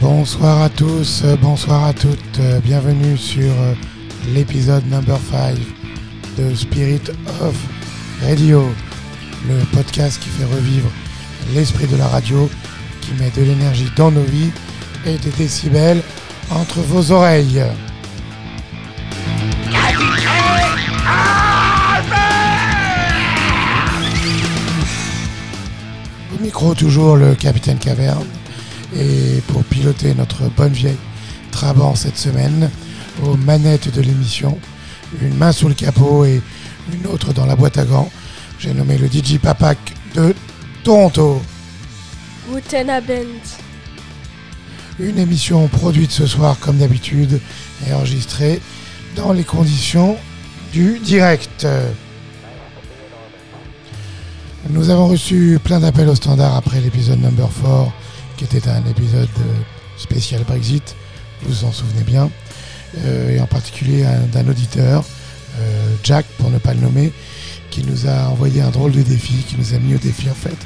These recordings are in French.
Bonsoir à tous, euh, bonsoir à toutes, euh, bienvenue sur euh, l'épisode number 5 de Spirit of Radio, le podcast qui fait revivre l'esprit de la radio, qui met de l'énergie dans nos vies et des décibels entre vos oreilles. Micro toujours le capitaine Caverne et pour piloter notre bonne vieille Trabant cette semaine aux manettes de l'émission, une main sous le capot et une autre dans la boîte à gants. J'ai nommé le DJ Papak de Toronto. Guten Abend. Une émission produite ce soir comme d'habitude et enregistrée dans les conditions du direct. Nous avons reçu plein d'appels au standard après l'épisode number 4 qui était un épisode euh, spécial Brexit, vous vous en souvenez bien, euh, et en particulier un- d'un auditeur, euh, Jack pour ne pas le nommer, qui nous a envoyé un drôle de défi, qui nous a mis au défi en fait,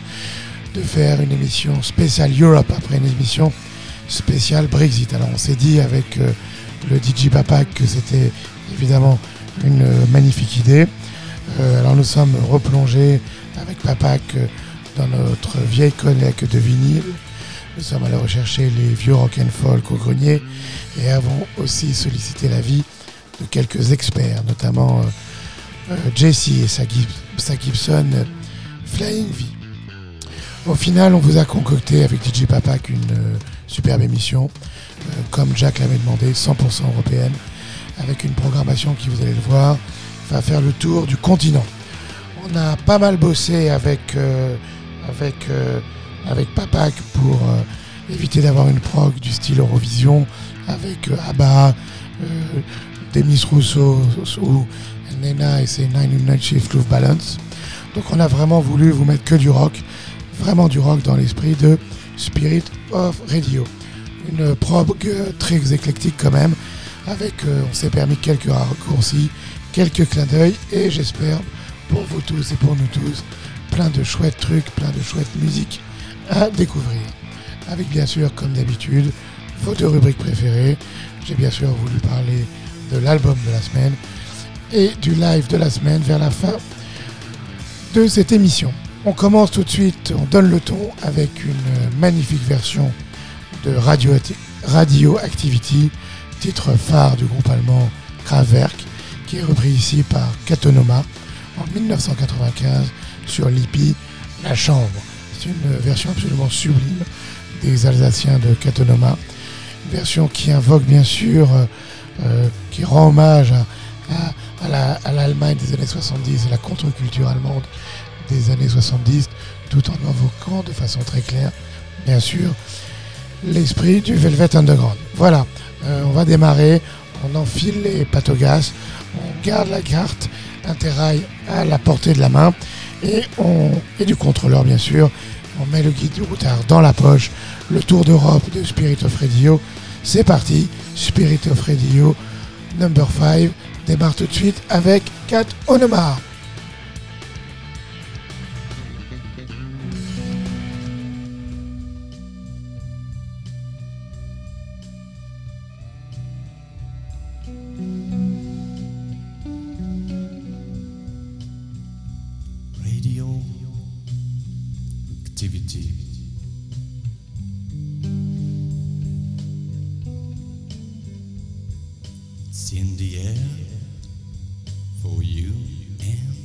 de faire une émission spéciale Europe après une émission spéciale Brexit. Alors on s'est dit avec le DJ Papak que c'était évidemment une magnifique idée. Alors nous sommes replongés avec Papak euh, dans notre vieille collecte de vinyle. Nous sommes allés rechercher les vieux rock au grenier et avons aussi sollicité l'avis de quelques experts, notamment euh, euh, Jesse et sa, Gib- sa Gibson Flying V. Au final, on vous a concocté avec DJ Papak une euh, superbe émission, comme Jack l'avait demandé, 100% européenne, avec une programmation qui, vous allez le voir, va faire le tour du continent. On a pas mal bossé avec, euh, avec, euh, avec Papak pour euh, éviter d'avoir une prog du style Eurovision, avec euh, ABBA, Demis Rousseau ou Nena et ses Nine in Night Shift Love Balance. Donc on a vraiment voulu vous mettre que du rock, vraiment du rock dans l'esprit de Spirit of Radio. Une prog très éclectique quand même, avec, on s'est permis quelques raccourcis, quelques clins d'œil, et j'espère pour vous tous et pour nous tous, plein de chouettes trucs, plein de chouettes musiques à découvrir. Avec bien sûr, comme d'habitude, vos deux rubriques préférées. J'ai bien sûr voulu parler de l'album de la semaine et du live de la semaine vers la fin de cette émission. On commence tout de suite, on donne le ton avec une magnifique version de Radio, Activity, titre phare du groupe allemand Kraftwerk, qui est repris ici par Katonoma en 1995 sur l'IPI La Chambre. C'est une version absolument sublime des Alsaciens de Katonoma, une version qui invoque bien sûr, euh, euh, qui rend hommage à, à l'Allemagne des années 70 et la contre-culture allemande des années 70, tout en invoquant de façon très claire, bien sûr, l'esprit du Velvet Underground. Voilà, euh, on va démarrer, on enfile les patogas, on garde la carte Interrail à la portée de la main et, on, et du contrôleur bien sûr. On met le guide du routard dans la poche, le tour d'Europe de Spirit of Radio. C'est parti, Spirit of Radio number 5 démarre tout de suite avec Kat Onomar. In the air for you and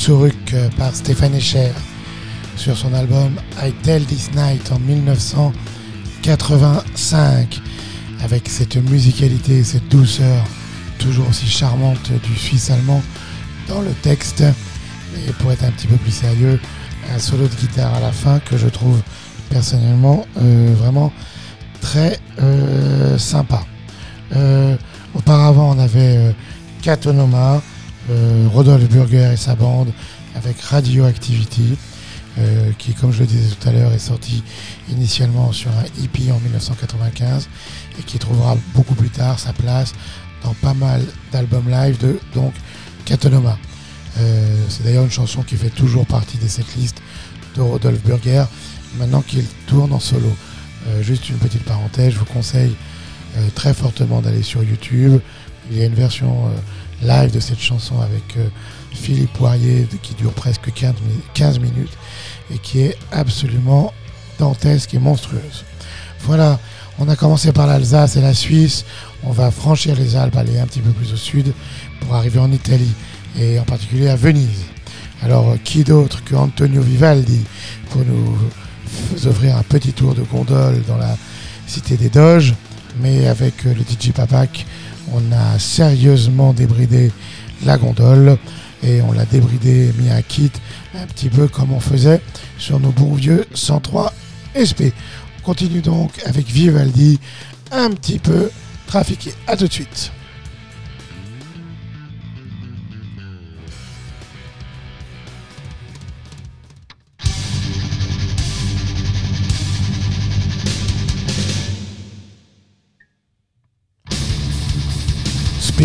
Zurück euh, par Stéphane Escher sur son album I Tell This Night en 1985 avec cette musicalité, cette douceur toujours aussi charmante du suisse allemand dans le texte. Et pour être un petit peu plus sérieux, un solo de guitare à la fin que je trouve personnellement euh, vraiment très euh, sympa. Auparavant, on avait Katonoma, Rodolphe Burger et sa bande avec Radioactivity, euh, qui, comme je le disais tout à l'heure, est sorti initialement sur un EP en 1995 et qui trouvera beaucoup plus tard sa place dans pas mal d'albums live de donc Katonoma. Euh, c'est d'ailleurs une chanson qui fait toujours partie des setlists de Rodolphe Burger, maintenant qu'il tourne en solo. Euh, juste une petite parenthèse, je vous conseille euh, très fortement d'aller sur YouTube. Il y a une version euh, live de cette chanson avec euh, Philippe Poirier qui dure presque 15, mi- 15 minutes et qui est absolument dantesque et monstrueuse. Voilà, on a commencé par l'Alsace et la Suisse. On va franchir les Alpes, aller un petit peu plus au sud pour arriver en Italie et en particulier à Venise. Alors, euh, qui d'autre que Antonio Vivaldi pour nous offrir un petit tour de gondole dans la cité des Doges, mais avec euh, le DJ Papak, on a sérieusement débridé la gondole et on l'a débridé, mis un kit, un petit peu comme on faisait sur nos bons vieux 103 SP. On continue donc avec Vivaldi, un petit peu trafiqué. A tout de suite.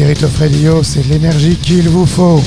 Spirit of c'est l'énergie qu'il vous faut.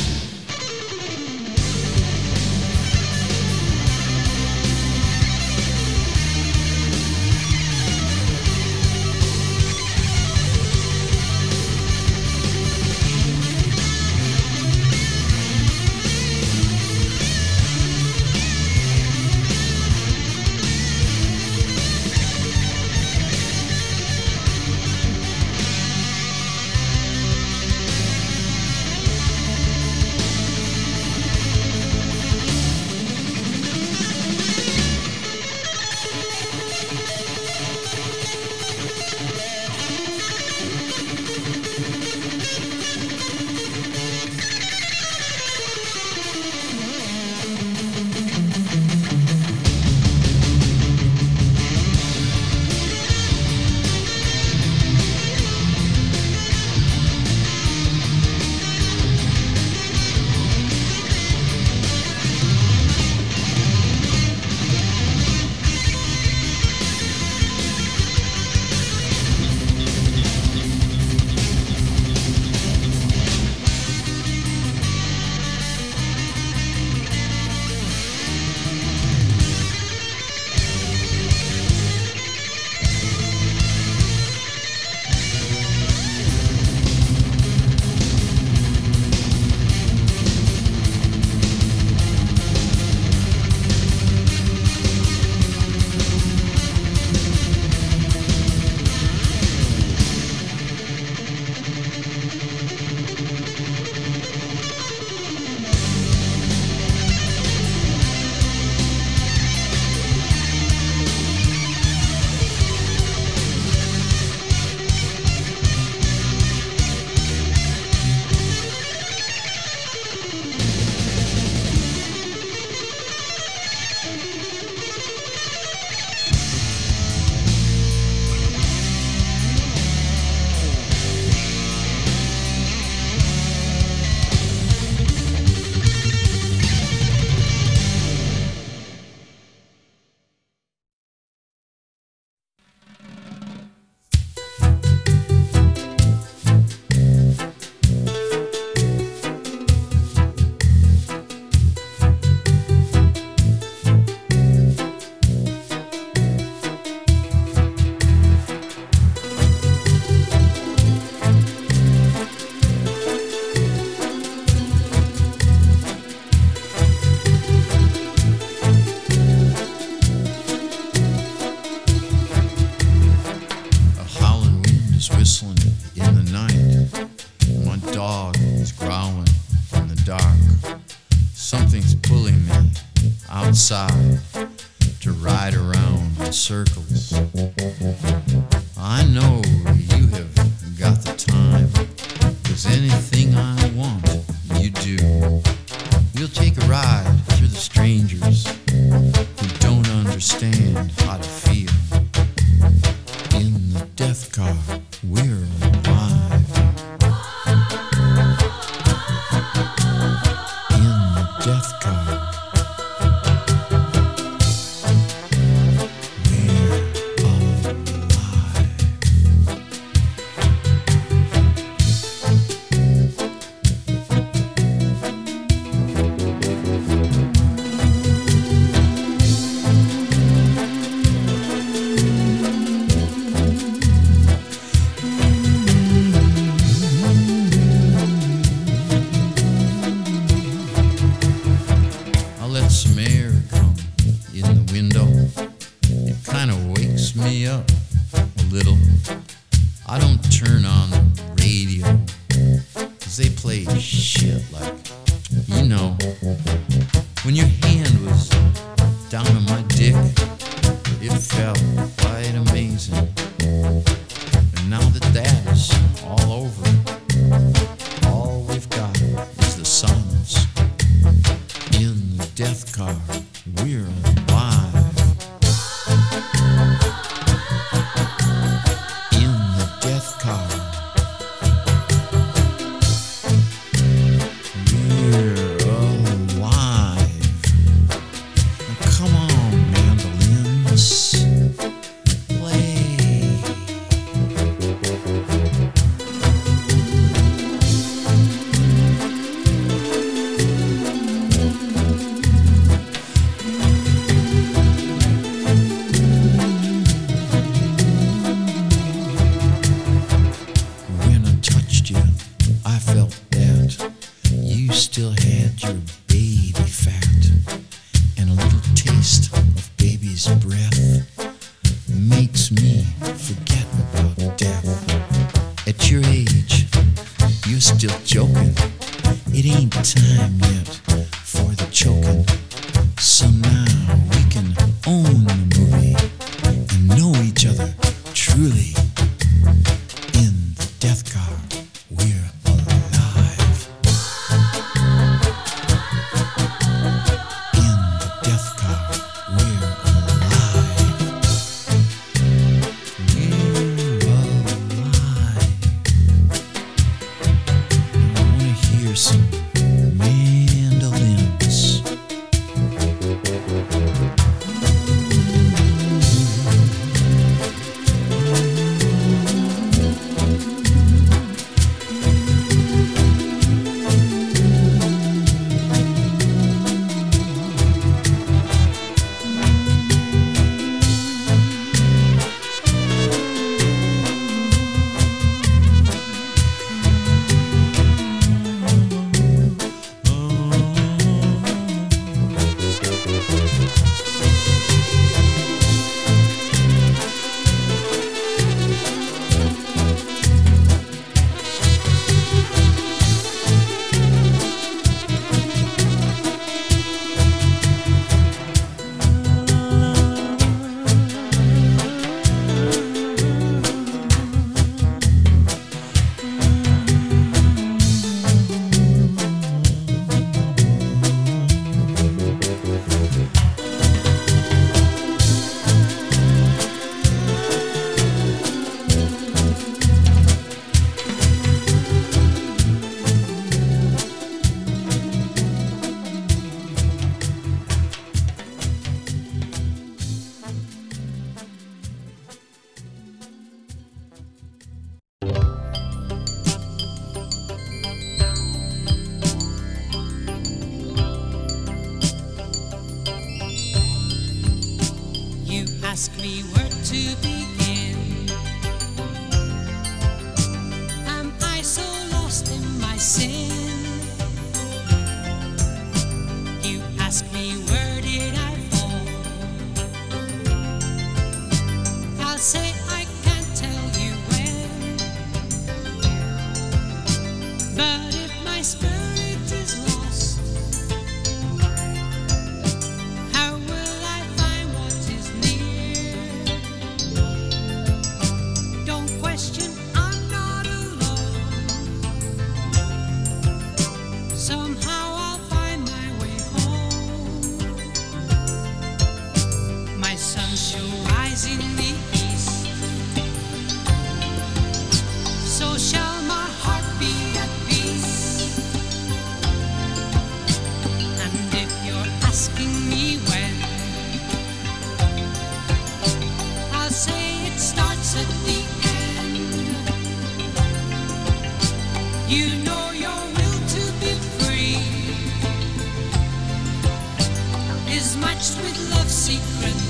Matched with love secretly.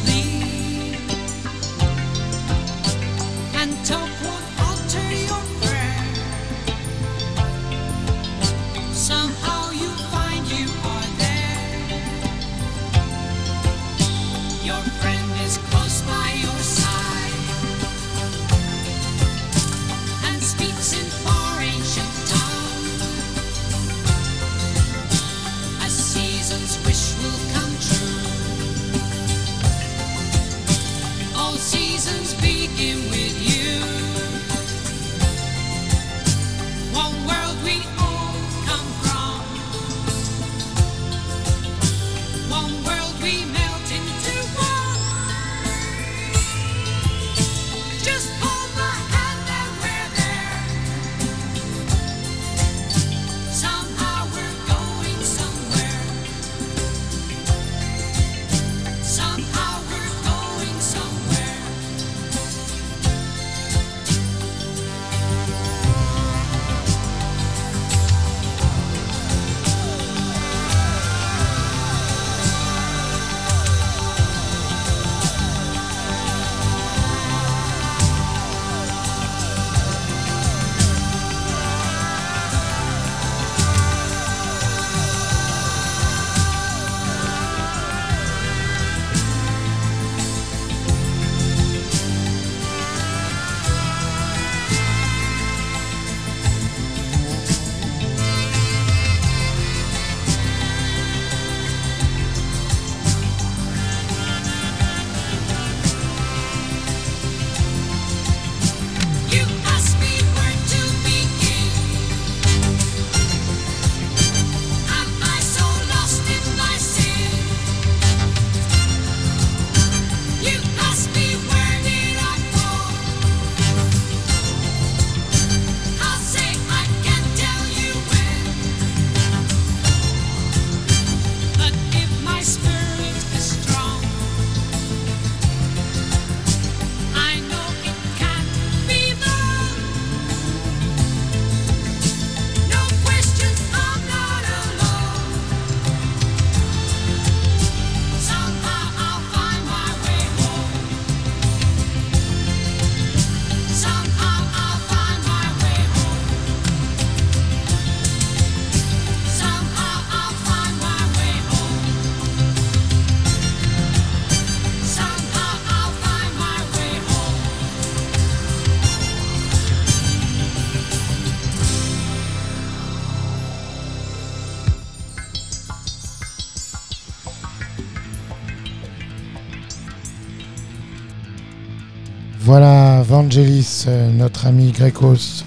Euh, notre ami Grécos,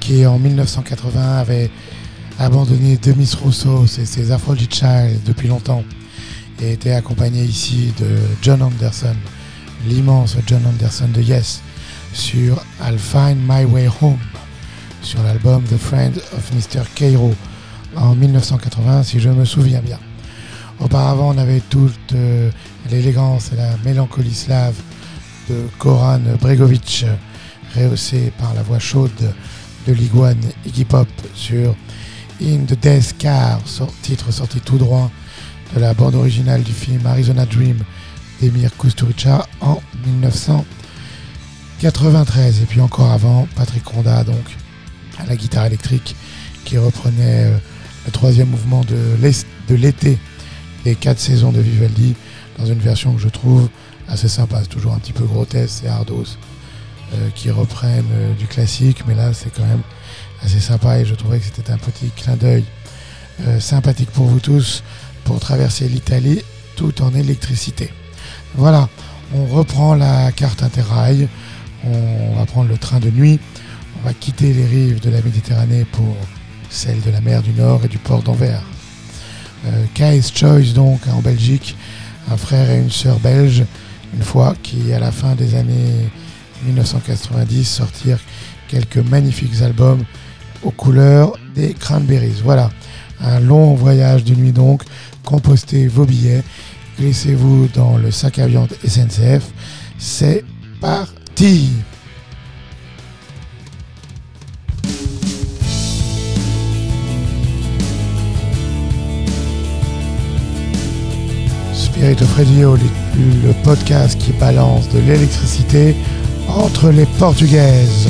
qui en 1980 avait abandonné Demis Roussos et ses Aphrodite Child depuis longtemps et était accompagné ici de John Anderson, l'immense John Anderson de Yes, sur I'll Find My Way Home, sur l'album The Friend of Mr. Cairo en 1980 si je me souviens bien. Auparavant, on avait toute euh, l'élégance et la mélancolie slave de Goran Bregovic, rehaussé par la voix chaude de l'iguane Iggy Pop sur In the Death Car, titre sorti tout droit de la bande originale du film Arizona Dream d'Emir Kusturica en 1993. Et puis encore avant, Patrick Ronda, donc à la guitare électrique, qui reprenait euh, le troisième mouvement de l'été des quatre saisons de Vivaldi dans une version que je trouve assez sympa. C'est toujours un petit peu grotesque et ardos euh, qui reprennent euh, du classique, mais là c'est quand même assez sympa et je trouvais que c'était un petit clin d'œil euh, sympathique pour vous tous pour traverser l'Italie tout en électricité. Voilà, on reprend la carte interrail, on va prendre le train de nuit, on va quitter les rives de la Méditerranée pour celles de la mer du Nord et du port d'Anvers. Kai's Choice donc en Belgique, un frère et une sœur belges, une fois qui à la fin des années 1990 sortirent quelques magnifiques albums aux couleurs des Cranberries. Voilà, un long voyage de nuit donc, compostez vos billets, glissez-vous dans le sac à viande SNCF, c'est parti Spirit of Radio, le podcast qui balance de l'électricité entre les portugaises.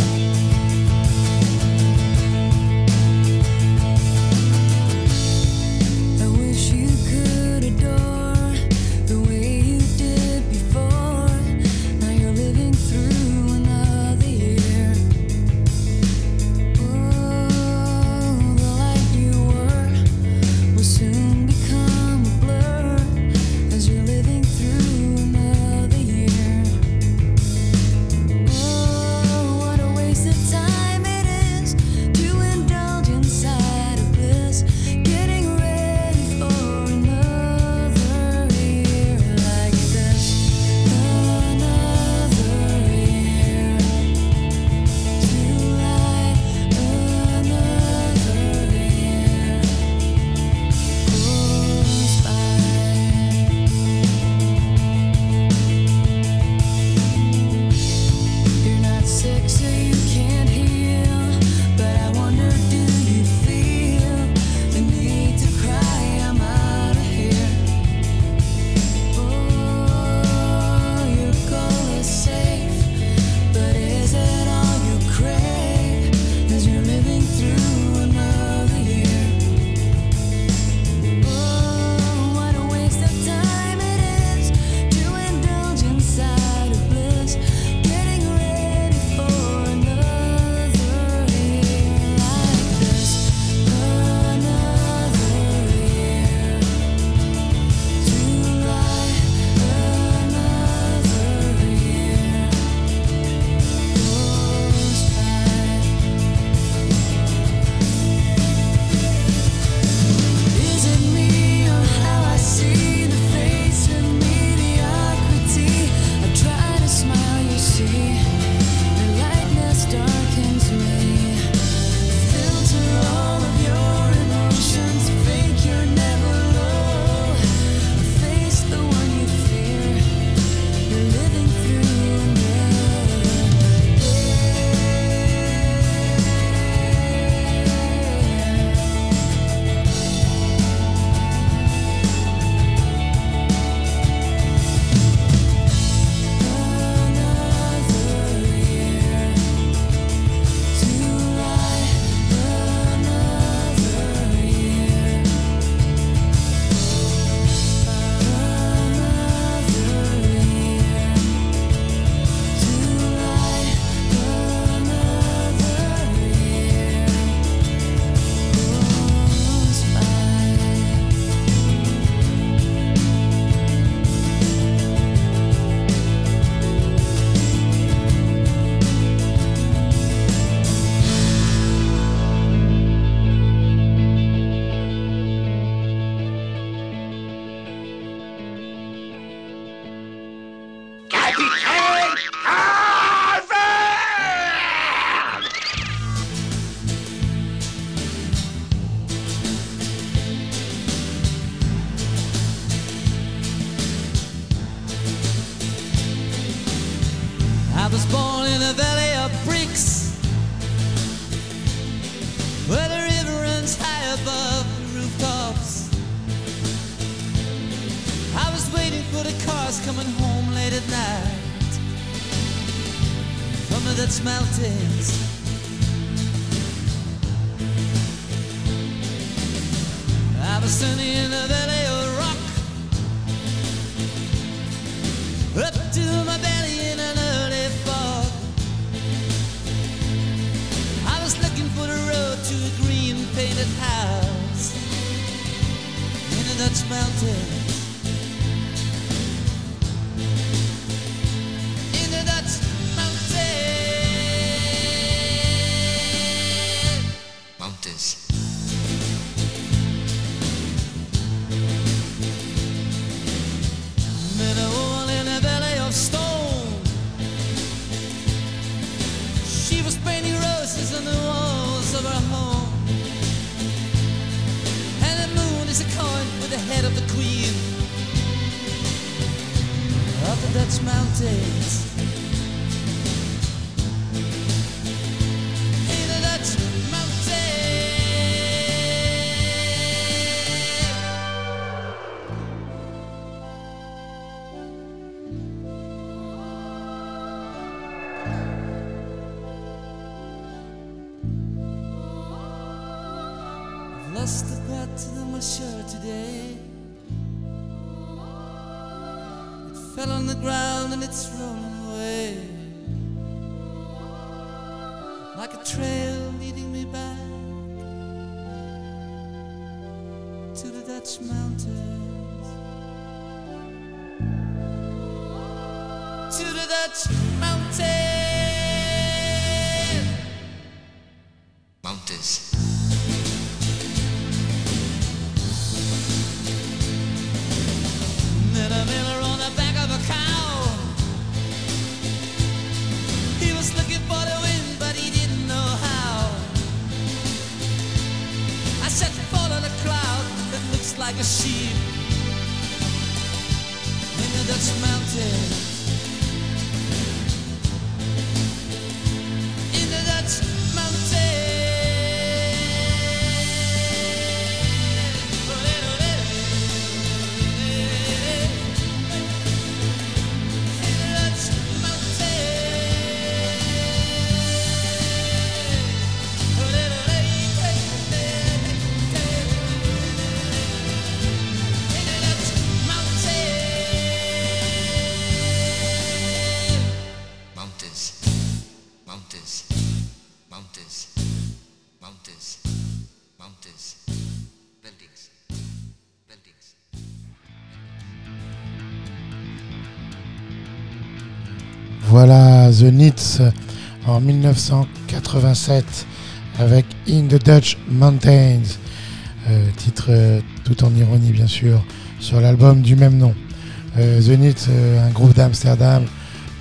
To The Nits en 1987 avec In the Dutch Mountains, euh, titre euh, tout en ironie bien sûr, sur l'album du même nom. Euh, The euh, un groupe d'Amsterdam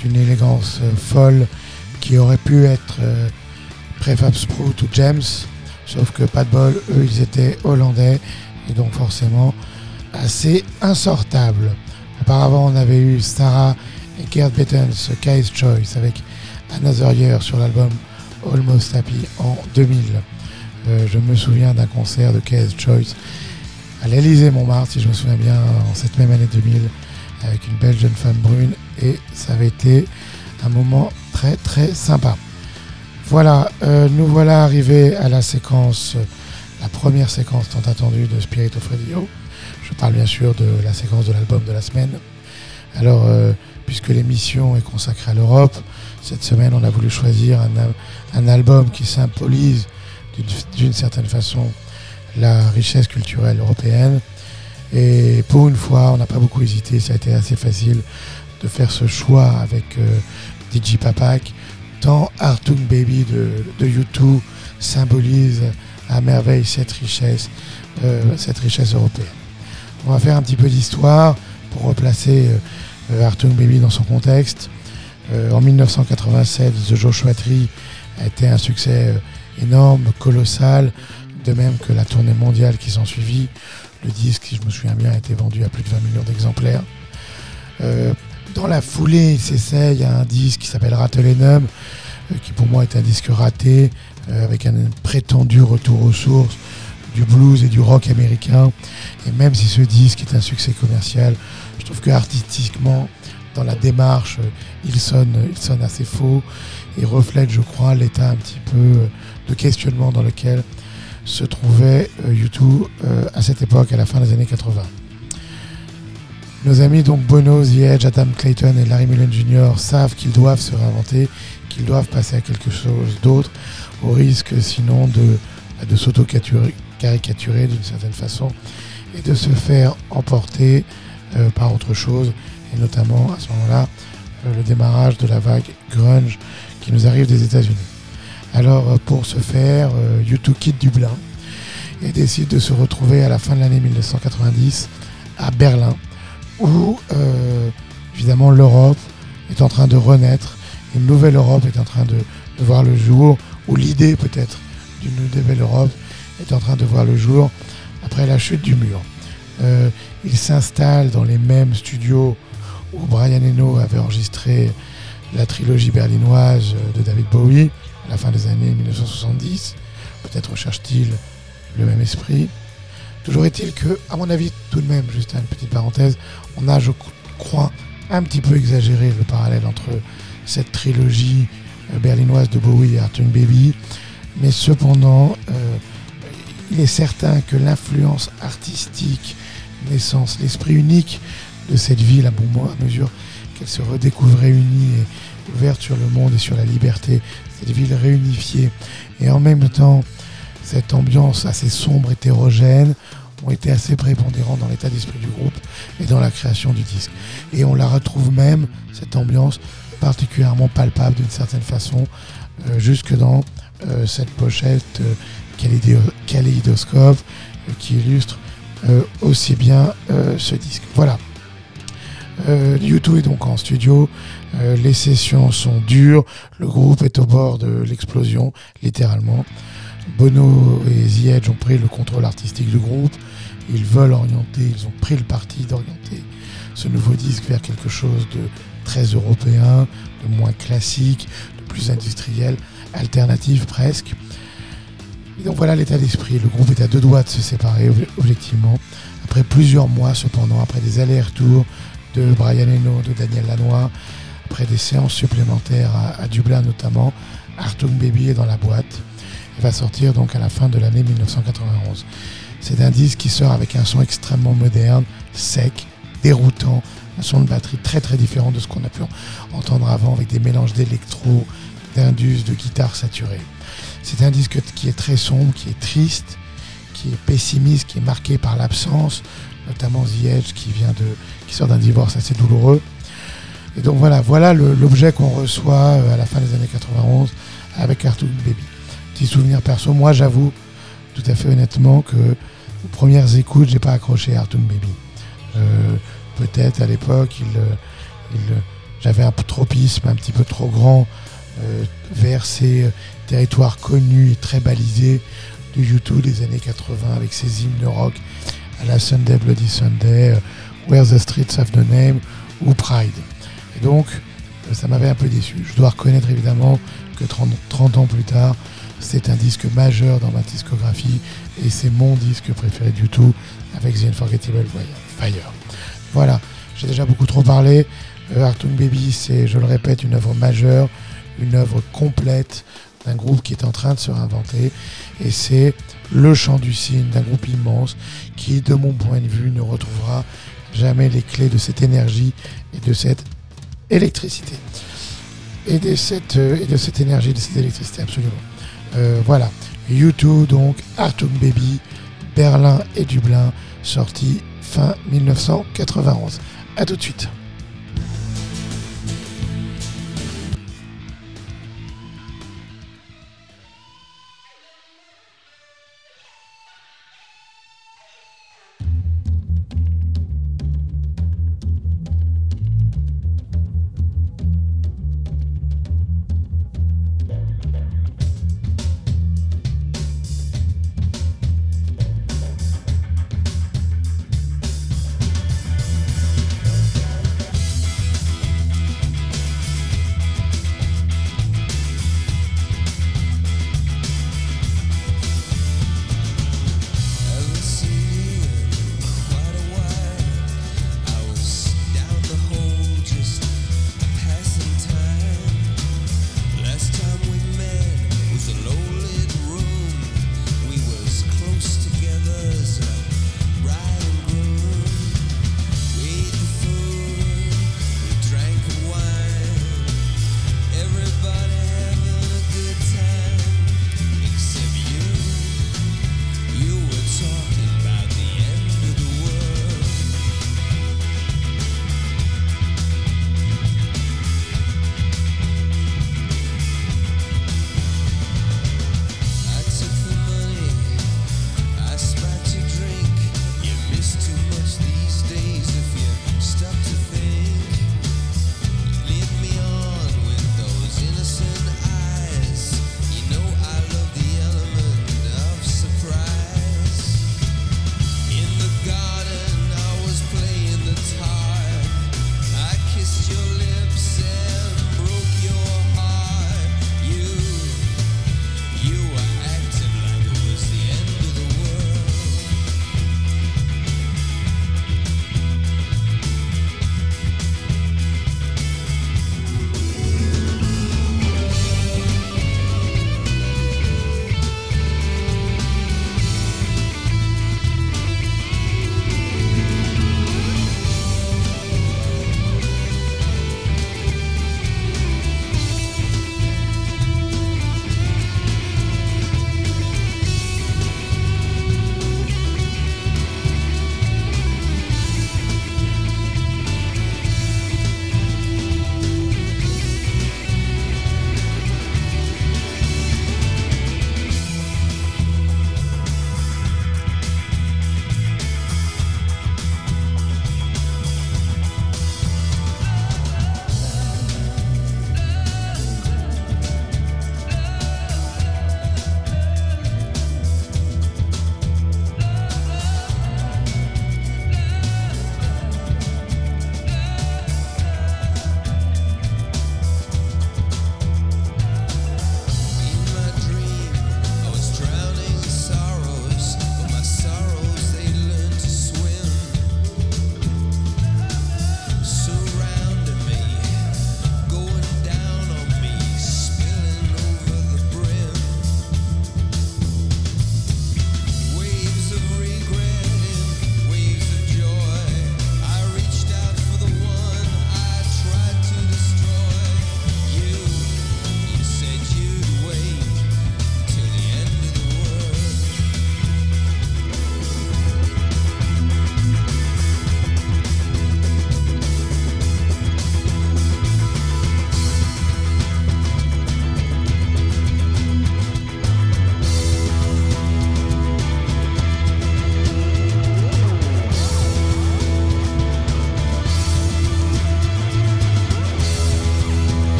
d'une élégance folle qui aurait pu être Prefab Sprout ou James, sauf que pas de bol, eux ils étaient hollandais et donc forcément assez insortables. Auparavant on avait eu Sarah et Gerd Bettens, Kai's Choice avec Another Year sur l'album Almost Happy en 2000. Euh, je me souviens d'un concert de Kai's Choice à l'Elysée Montmartre, si je me souviens bien, en cette même année 2000, avec une belle jeune femme brune, et ça avait été un moment très très sympa. Voilà, euh, nous voilà arrivés à la séquence, la première séquence tant attendue de Spirit of Radio. Je parle bien sûr de la séquence de l'album de la semaine. Alors, euh, puisque l'émission est consacrée à l'Europe, cette semaine on a voulu choisir un, un album qui symbolise d'une- certaine façon la richesse culturelle européenne. Et pour une fois, on n'a pas beaucoup hésité, ça a été assez facile de faire ce choix avec euh, DJ Papak. Tant Artung Baby de, de U2 symbolise à merveille cette richesse, euh, cette richesse européenne. On va faire un petit peu d'histoire pour replacer euh, Artung Baby dans son contexte. Euh, en 1987, The Joshua Tree a été un succès euh, énorme, colossal, de même que la tournée mondiale qui s'en suivit. Le disque, si je me souviens bien, a été vendu à plus de 20 millions d'exemplaires. Euh, dans la foulée, il s'essaye à un disque qui s'appelle Rattelenum, euh, qui pour moi est un disque raté, euh, avec un prétendu retour aux sources du blues et du rock américain. Et même si ce disque est un succès commercial, je trouve que artistiquement, dans la démarche, euh, il sonne, il sonne assez faux et reflète, je crois, l'état un petit peu euh, de questionnement dans lequel se trouvait euh, U2 euh, à cette époque, à la fin des années 80. Nos amis donc Bono, The Edge, Adam Clayton et Larry Mullen Jr. savent qu'ils doivent se réinventer, qu'ils doivent passer à quelque chose d'autre, au risque sinon de, de s'auto-caricaturer d'une certaine façon et de se faire emporter euh, par autre chose, et notamment à ce moment-là euh, le démarrage de la vague grunge qui nous arrive des États-Unis. Alors euh, pour ce faire, euh, U2 quitte Dublin et décide de se retrouver à la fin de l'année 1990 à Berlin, où euh, évidemment l'Europe est en train de renaître, une nouvelle Europe est en train de, de voir le jour, ou l'idée peut-être d'une nouvelle Europe est en train de voir le jour après la chute du mur. Euh, il s'installe dans les mêmes studios où Brian Eno avait enregistré la trilogie berlinoise de David Bowie à la fin des années 1970. Peut-être recherche-t-il le même esprit. Toujours est-il que, à mon avis, tout de même, juste une petite parenthèse, on a, je crois, un petit peu exagéré le parallèle entre cette trilogie euh, berlinoise de Bowie et Artung Baby, mais cependant, euh, il est certain que l'influence artistique, naissance, l'esprit unique de cette ville, à bon moment, à mesure qu'elle se redécouvrait unie et ouverte sur le monde et sur la liberté, cette ville réunifiée, et en même temps cette ambiance assez sombre, hétérogène, ont été assez prépondérants dans l'état d'esprit du groupe et dans la création du disque. Et on la retrouve même, cette ambiance, particulièrement palpable d'une certaine façon, euh, jusque dans euh, cette pochette euh, kaléidoscope euh, qui illustre aussi bien euh, ce disque. Voilà. Euh, U2 est donc en studio, euh, les sessions sont dures, le groupe est au bord de l'explosion, littéralement. Bono et The Edge ont pris le contrôle artistique du groupe, ils veulent orienter, ils ont pris le parti d'orienter ce nouveau disque vers quelque chose de très européen, de moins classique, de plus industriel, alternatif presque. Donc voilà l'état d'esprit. Le groupe est à deux doigts de se séparer, ob- objectivement. Après plusieurs mois, cependant, après des allers-retours de Brian Eno, de Daniel Lanois, après des séances supplémentaires à, Dublin notamment, Artung Baby est dans la boîte. Il va sortir donc à la fin de l'année 1991. C'est un disque qui sort avec un son extrêmement moderne, sec, déroutant, un son de batterie très très différent de ce qu'on a pu en- entendre avant avec des mélanges d'électro, d'indus, de guitare saturée. C'est un disque qui est très sombre, qui est triste, qui est pessimiste, qui est marqué par l'absence, notamment The Edge qui vient de, qui sort d'un divorce assez douloureux. Et donc voilà, voilà l'objet qu'on reçoit euh, à la fin des années 91 avec Cartoon Baby. Petit souvenir perso, moi j'avoue tout à fait honnêtement que aux premières écoutes, j'ai pas accroché Cartoon Baby. Euh, Peut-être à l'époque, euh, j'avais un tropisme un petit peu trop grand vers ces territoires connus et très balisés du YouTube des années 80 avec ses hymnes rock à la Sunday Bloody Sunday, euh, Where the Streets Have No Name ou Pride. Et donc, euh, ça m'avait un peu déçu. Je dois reconnaître évidemment que 30, 30 ans plus tard, c'est un disque majeur dans ma discographie et c'est mon disque préféré du tout avec The Unforgettable Fire. Voilà, j'ai déjà beaucoup trop parlé. Euh, Artung Baby, c'est, je le répète, une œuvre majeure, une œuvre complète d'un groupe qui est en train de se réinventer. Et c'est le chant du cygne d'un groupe immense qui, de mon point de vue, ne retrouvera jamais les clés de cette énergie et de cette électricité. Et de cette, euh, et de cette énergie, de cette électricité, absolument. Euh, voilà. U2, donc, Artung Baby, Berlin et Dublin, sorti fin 1991. A tout de suite.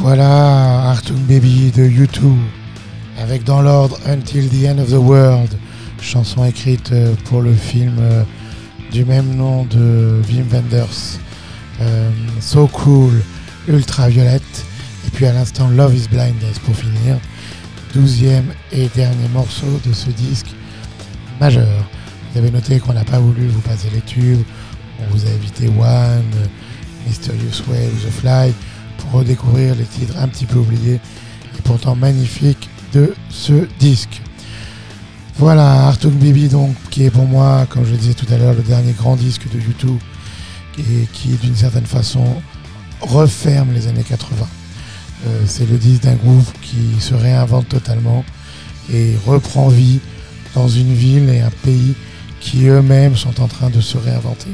Voilà Artung Baby de U2 avec dans l'ordre Until the End of the World, chanson écrite euh, pour le film euh, du même nom de Wim Wenders, euh, So Cool, Ultraviolette, et puis à l'instant Love is Blindness pour finir, douzième et dernier morceau de ce disque majeur. Vous avez noté qu'on n'a pas voulu vous passer les tubes, on vous a évité One, Mysterious Way The Fly pour redécouvrir les titres un petit peu oubliés et pourtant magnifiques de ce disque. Voilà, Artung Baby donc, qui est pour moi, comme je le disais tout à l'heure, le dernier grand disque de YouTube et qui d'une certaine façon referme les années 80. Euh, c'est le disque d'un groupe qui se réinvente totalement et reprend vie dans une ville et un pays qui eux-mêmes sont en train de se réinventer.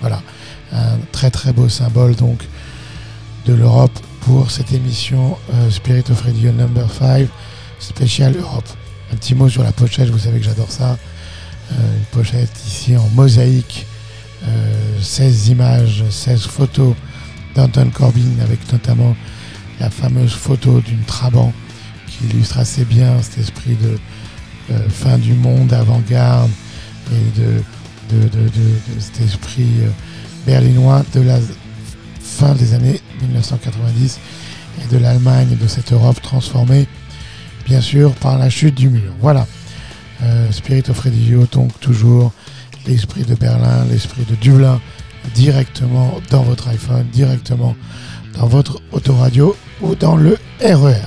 Voilà, un très très beau symbole donc de l'Europe pour cette émission euh, Spirit of Radio Number 5 spécial Europe. Un petit mot sur la pochette, vous savez que j'adore ça. Euh, une pochette ici en mosaïque, euh, 16 images, 16 photos d'Anton Corbin avec notamment la fameuse photo d'une Trabant qui illustre assez bien cet esprit de euh, fin du monde avant-garde et de, cet esprit euh, berlinois de la fin des années 1990 et de l'Allemagne et de cette Europe transformée bien sûr par la chute du mur. Voilà. Euh, Spirit of Radio, donc toujours l'esprit de Berlin, l'esprit de Dublin, directement dans votre iPhone, directement dans votre autoradio ou dans le RER.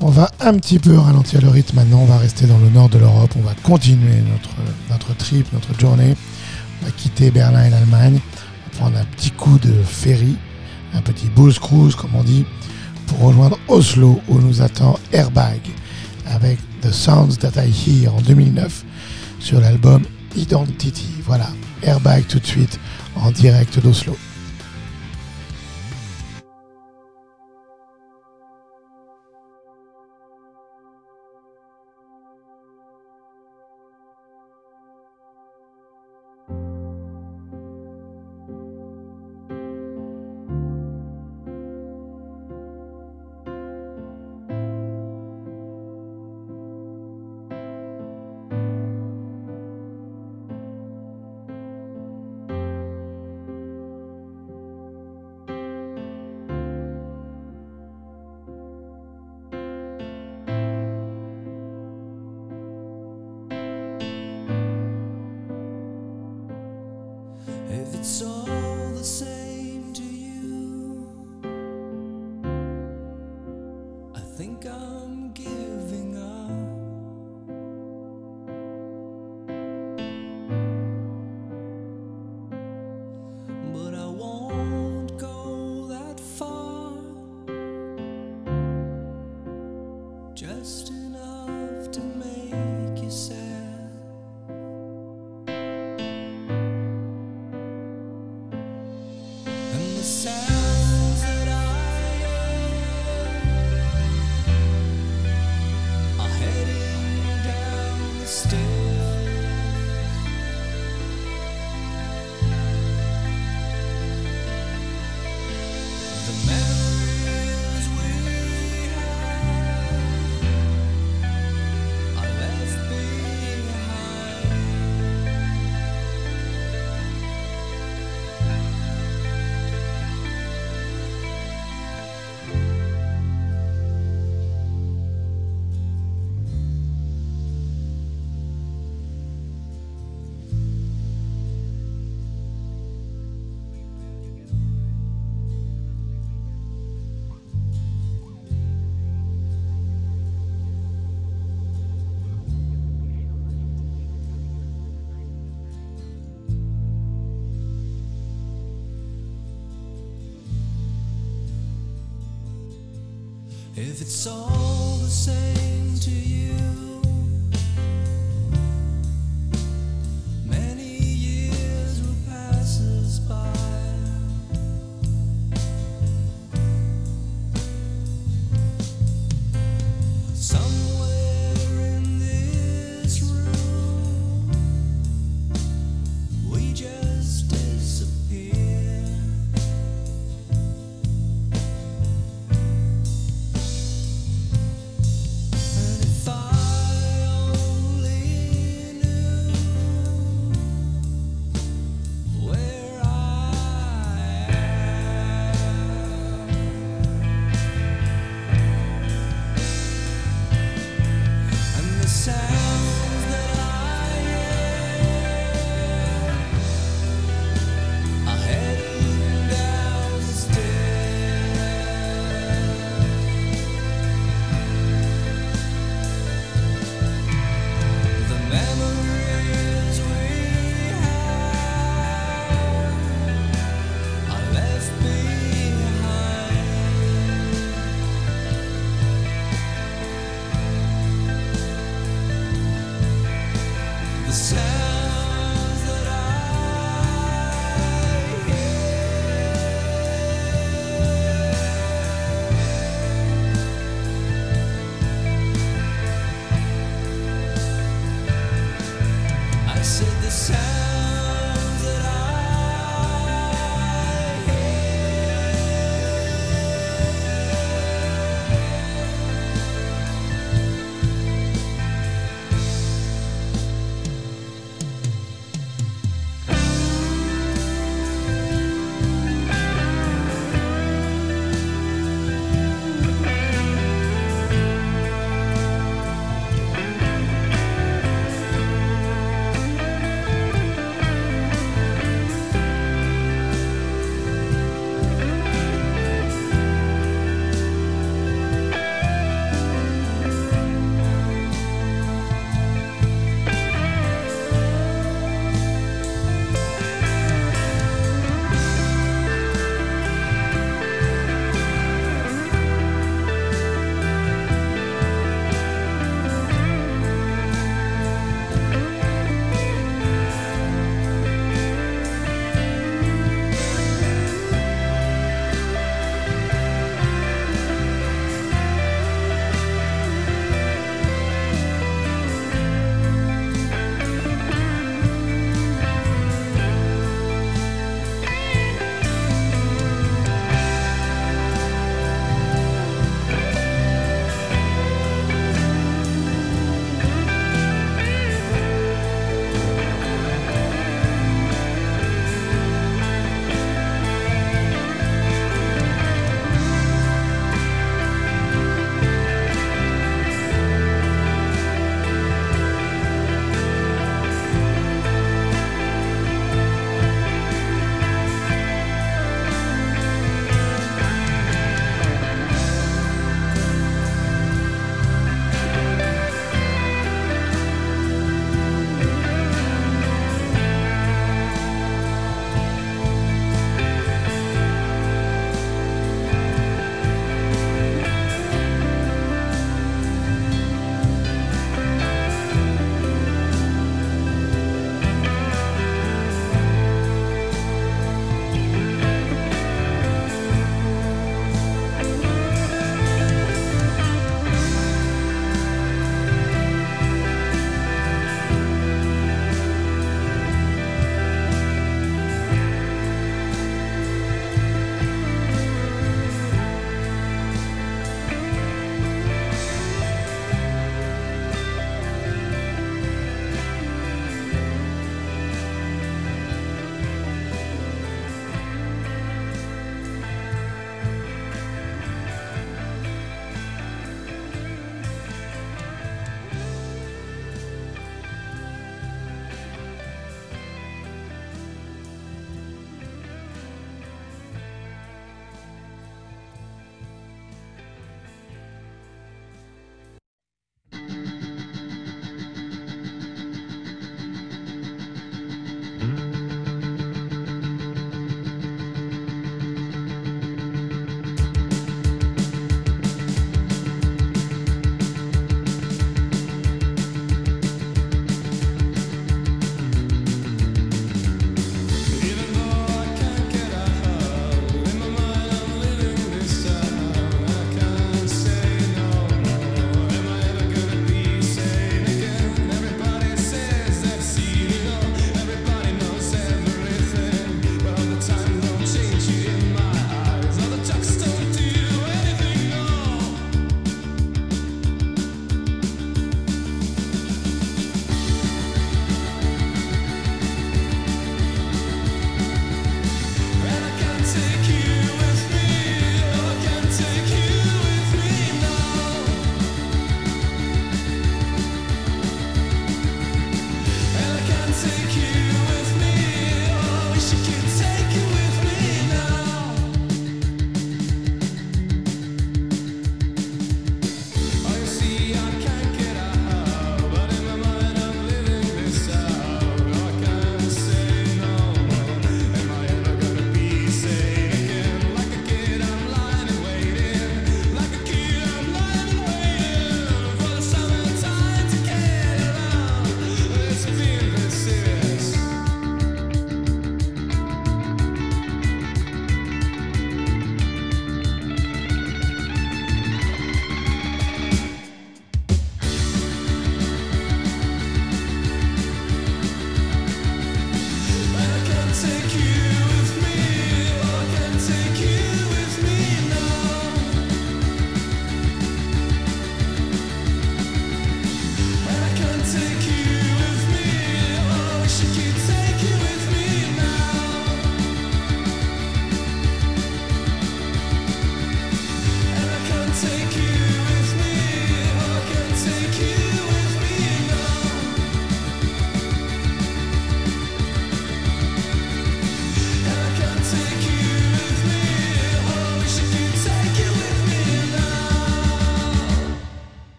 On va un petit peu ralentir le rythme maintenant, on va rester dans le nord de l'Europe, on va continuer notre, notre trip, notre journée. On va quitter Berlin et l'Allemagne, prendre un petit coup de ferry, un petit booze cruise comme on dit, pour rejoindre Oslo où nous attend Airbag avec The Sounds That I Hear en 2009 sur l'album Identity. Voilà, Airbag tout de suite en direct d'Oslo.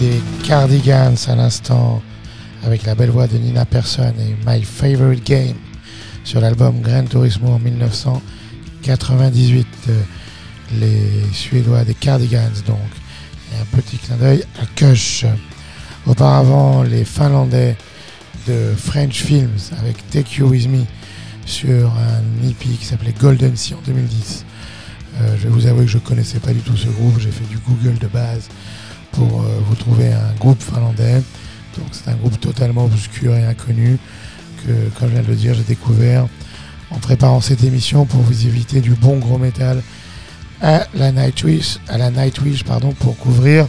Des Cardigans à l'instant avec la belle voix de Nina Persson et My Favorite Game sur l'album Gran Turismo en 1998. Euh, les Suédois des Cardigans donc. Et un petit clin d'œil à Kush. Auparavant, les Finlandais de French Films avec Take You With Me sur un EP qui s'appelait Golden Sea en 2010. Euh, je vais vous avouer que je ne connaissais pas du tout ce groupe. J'ai fait du Google de base pour euh, vous trouver un groupe finlandais. Donc c'est un groupe totalement obscur et inconnu que, comme je viens de le dire, j'ai découvert en préparant cette émission pour vous éviter du bon gros métal à la Nightwish, à la Nightwish pardon, pour couvrir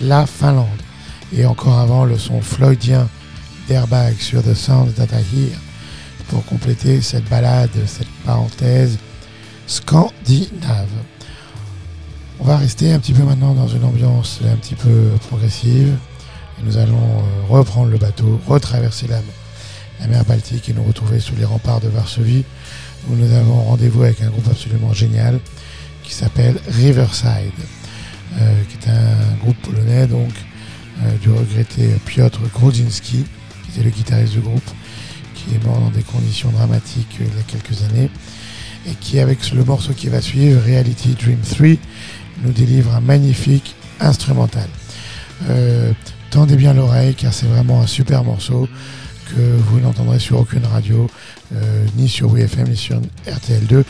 la Finlande. Et encore avant le son floydien d'Airbag sur The Sound That I Hear pour compléter cette balade, cette parenthèse scandinave. On va rester un petit peu maintenant dans une ambiance un petit peu progressive. Et nous allons euh, reprendre le bateau, retraverser la, mer Baltique et nous retrouver sous les remparts de Varsovie où nous avons rendez-vous avec un groupe absolument génial qui s'appelle Riverside, euh, qui est un groupe polonais donc euh, du regretté Piotr Grudzinski, qui était le guitariste du groupe, qui est mort dans des conditions dramatiques il y a quelques années, et qui avec le morceau qui va suivre, Reality Dream 3, nous délivre un magnifique instrumental. Euh, tendez bien l'oreille car c'est vraiment un super morceau que vous n'entendrez sur aucune radio, euh, ni sur WFM, ni sur RTL2,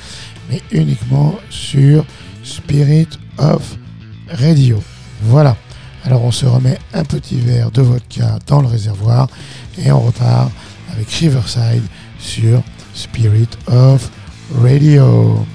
mais uniquement sur Spirit of Radio. Voilà. Alors on se remet un petit verre de vodka dans le réservoir et on repart avec Riverside sur Spirit of Radio.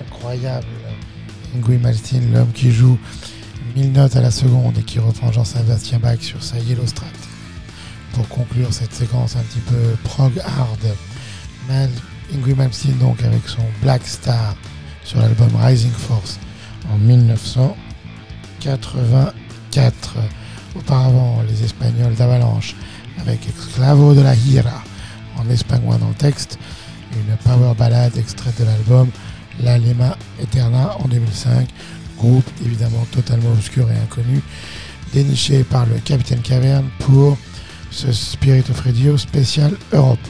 Incroyable. Ingui Malmsteen, l'homme qui joue 1000 notes à la seconde et qui reprend Jean-Sébastien Bach sur sa Yellow Strat. Pour conclure cette séquence un petit peu prog hard, Ingui Malmsteen donc avec son Black Star sur l'album Rising Force en 1984. Auparavant, les Espagnols d'Avalanche avec Esclavo de la Hira en espagnol dans le texte, power ballade extraite de l'album La Lema Eterna en 2005, groupe évidemment totalement obscur et inconnu, déniché par le Capitaine Caverne pour ce Spirit of Radio spécial Europe.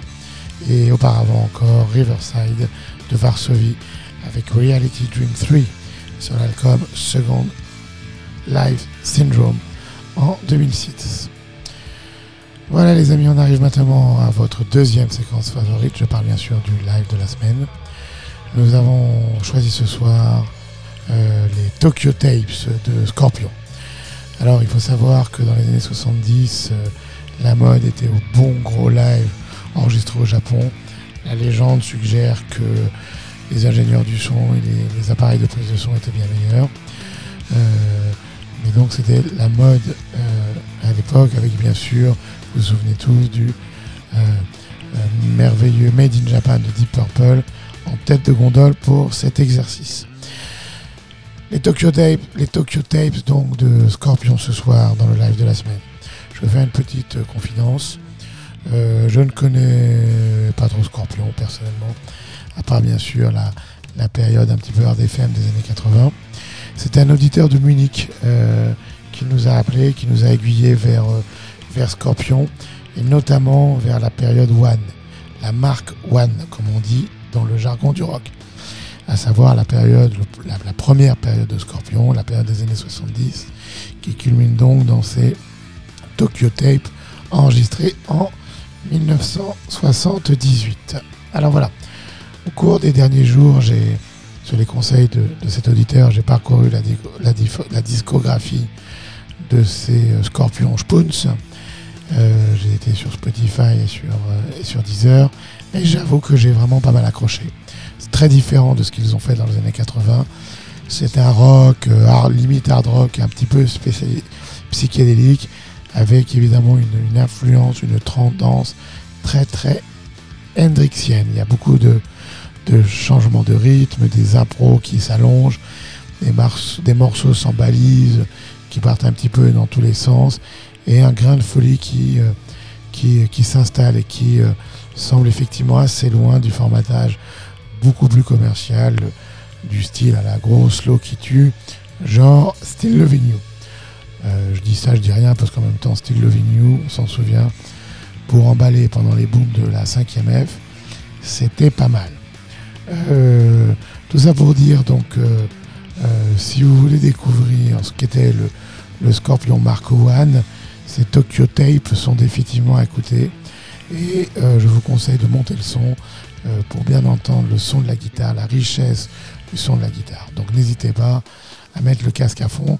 Et auparavant encore Riverside de Varsovie avec Reality Dream 3 sur l'album Second Life Syndrome en 2006. Voilà les amis, on arrive maintenant à votre deuxième séquence favorite. Je parle bien sûr du live de la semaine. Nous avons choisi ce soir euh, les Tokyo Tapes de Scorpion. Alors il faut savoir que dans les années 70, euh, la mode était au bon gros live enregistré au Japon. La légende suggère que les ingénieurs du son et les, appareils de prise de son étaient bien meilleurs. Euh, mais donc c'était la mode à l'époque avec bien sûr, vous vous souvenez tous du euh, euh, merveilleux Made in Japan de Deep Purple en tête de gondole pour cet exercice. Les Tokyo Tapes, les Tokyo Tapes donc de Scorpion ce soir dans le live de la semaine. Je vais faire une petite euh, confidence. Je ne connais pas trop Scorpion personnellement, à part bien sûr la, période un petit peu hard FM des années 80. C'était un auditeur de Munich qui nous a appelé, qui nous a aiguillé vers, vers Scorpion, et notamment vers la période One, la marque One, comme on dit dans le jargon du rock, à savoir la période, la, première période de Scorpion, la période des années 70, qui culmine donc dans ces Tokyo Tape enregistrés en 1978. Alors voilà, au cours des derniers jours, j'ai, sur les conseils de, cet auditeur, j'ai parcouru la, la discographie de ces euh, Scorpions Spoons. Euh, j'ai été sur Spotify et sur, euh, et sur Deezer, et j'avoue que j'ai vraiment pas mal accroché. C'est très différent de ce qu'ils ont fait dans les années 80. C'est un rock, euh, limite hard rock, un petit peu psychédélique, avec évidemment une, une influence, une tendance très très hendrixienne. Il y a beaucoup de, de changements de rythme, des impros qui s'allongent, des, des morceaux sans balise qui partent un petit peu dans tous les sens, et un grain de folie qui, euh, qui, qui s'installe et qui euh, semble effectivement assez loin du formatage beaucoup plus commercial, du style à la grosse slow qui tue, genre Still Loving You. Euh, je dis ça, je dis rien parce qu'en même temps, Still Loving You, on s'en souvient, pour emballer pendant les booms de la 5e F, c'était pas mal. Euh, tout ça pour dire donc, euh, euh, si vous voulez découvrir ce qu'était le, le Scorpion Mark One, ces Tokyo Tapes sont définitivement à écouter. Et euh, je vous conseille de monter le son euh, pour bien entendre le son de la guitare, la richesse du son de la guitare. Donc n'hésitez pas à mettre le casque à fond.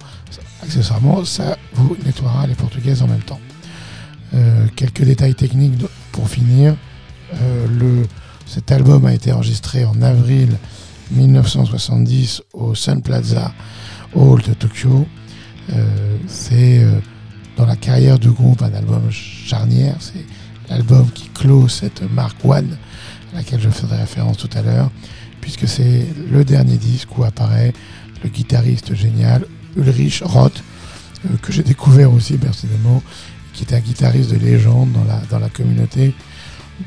Accessoirement, ça vous nettoiera les portugaises en même temps. Euh, quelques détails techniques pour finir. Cet album a été enregistré en avril 1970 au Sun Plaza Hall de Tokyo. C'est dans la carrière du groupe un album charnière. C'est l'album qui clôt cette marque One à laquelle je ferai référence tout à l'heure, puisque c'est le dernier disque où apparaît le guitariste génial Ulrich Roth, euh, que j'ai découvert aussi personnellement, qui est un guitariste de légende dans la, dans la communauté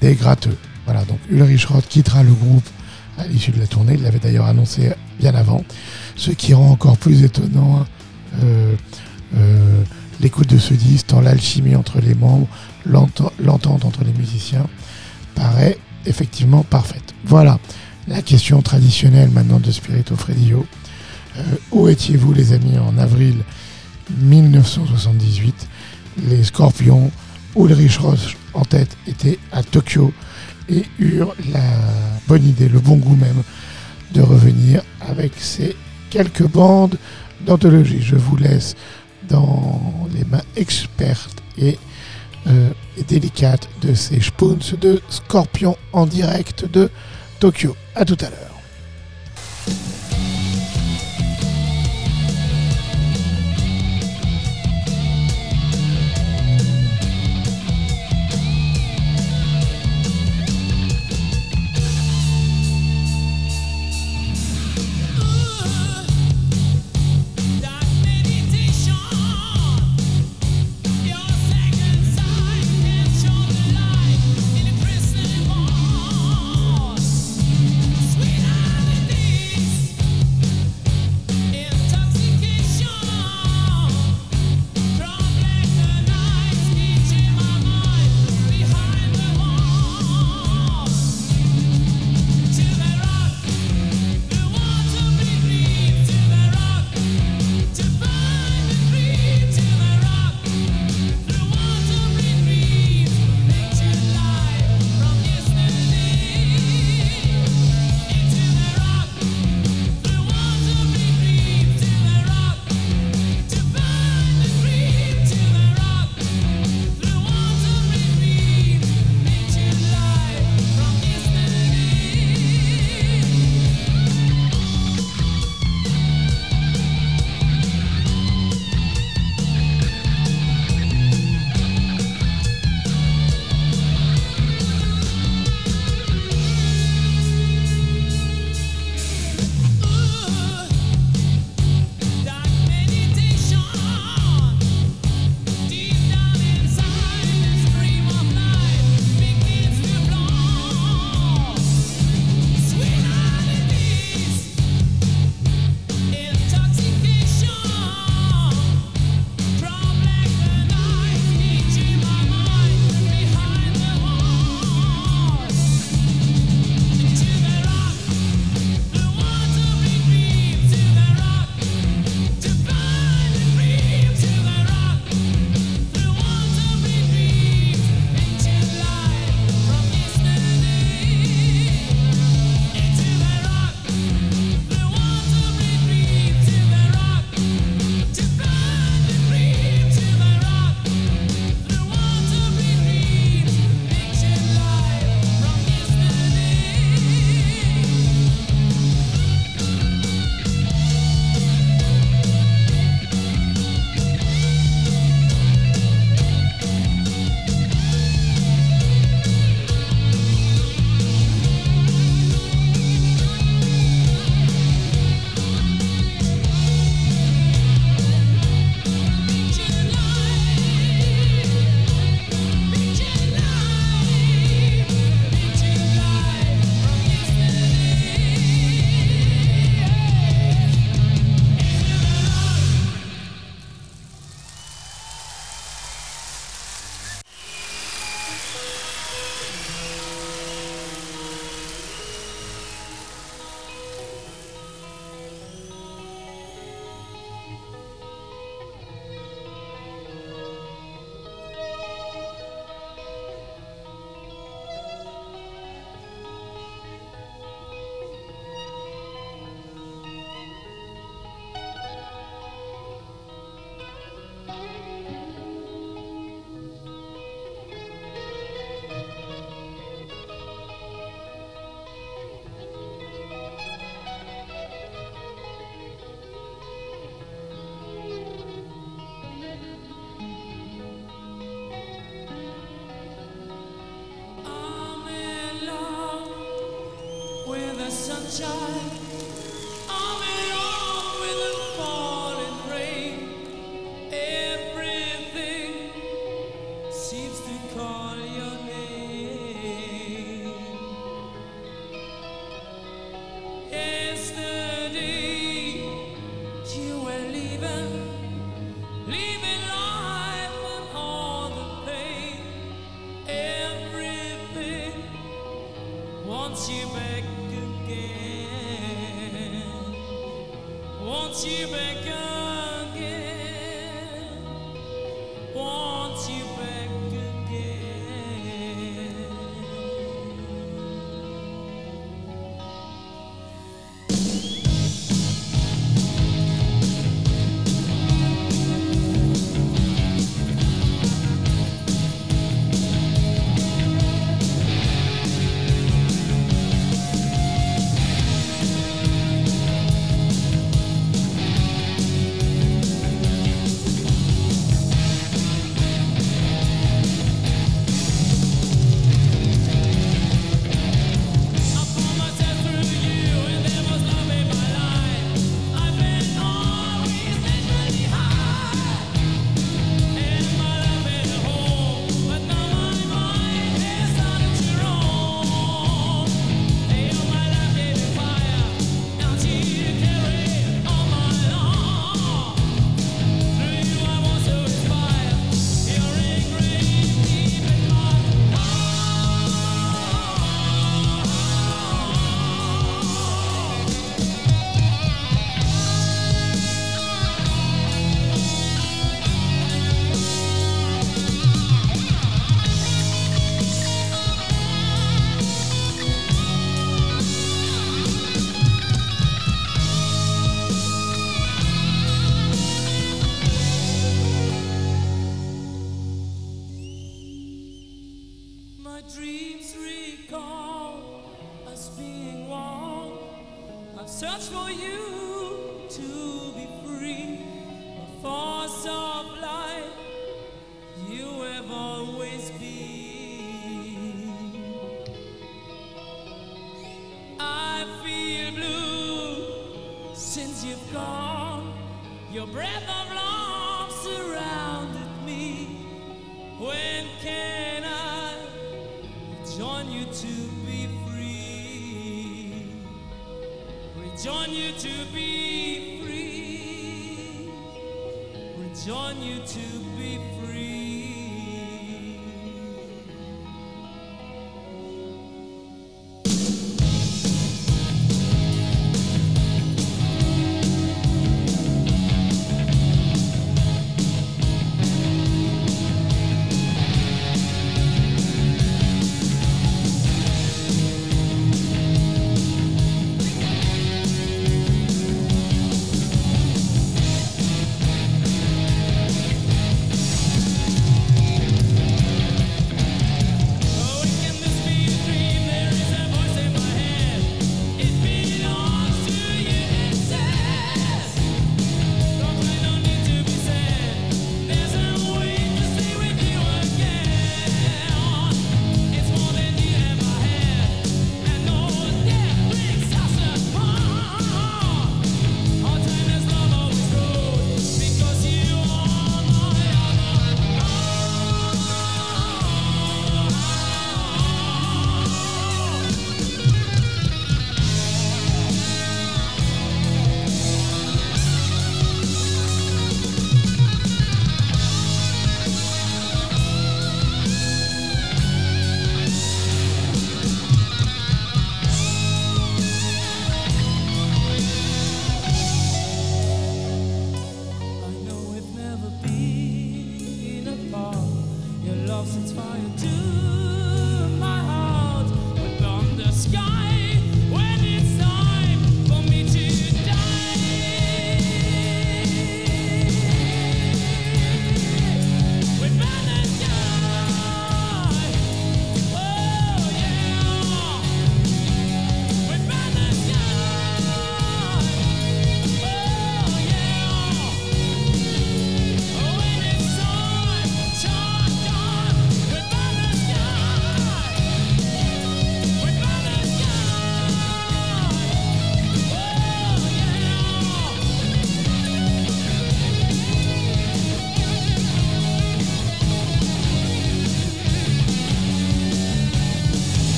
des gratteux. Voilà, donc Ulrich Roth quittera le groupe à l'issue de la tournée, il l'avait d'ailleurs annoncé bien avant, ce qui rend encore plus étonnant euh, euh, l'écoute de ce disque, tant l'alchimie entre les membres, l'enten- l'entente entre les musiciens paraît effectivement parfaite. Voilà la question traditionnelle maintenant de Spirito Fredio. Euh, où étiez-vous les amis en avril 1978 Les Scorpions, Ulrich Roth en tête, étaient à Tokyo et eurent la bonne idée, le bon goût même, de revenir avec ces quelques bandes d'anthologie. Je vous laisse dans les mains expertes et euh, et délicate de ces spoons de Scorpion en direct de Tokyo. À tout à l'heure.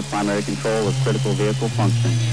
Have primary control of critical vehicle function.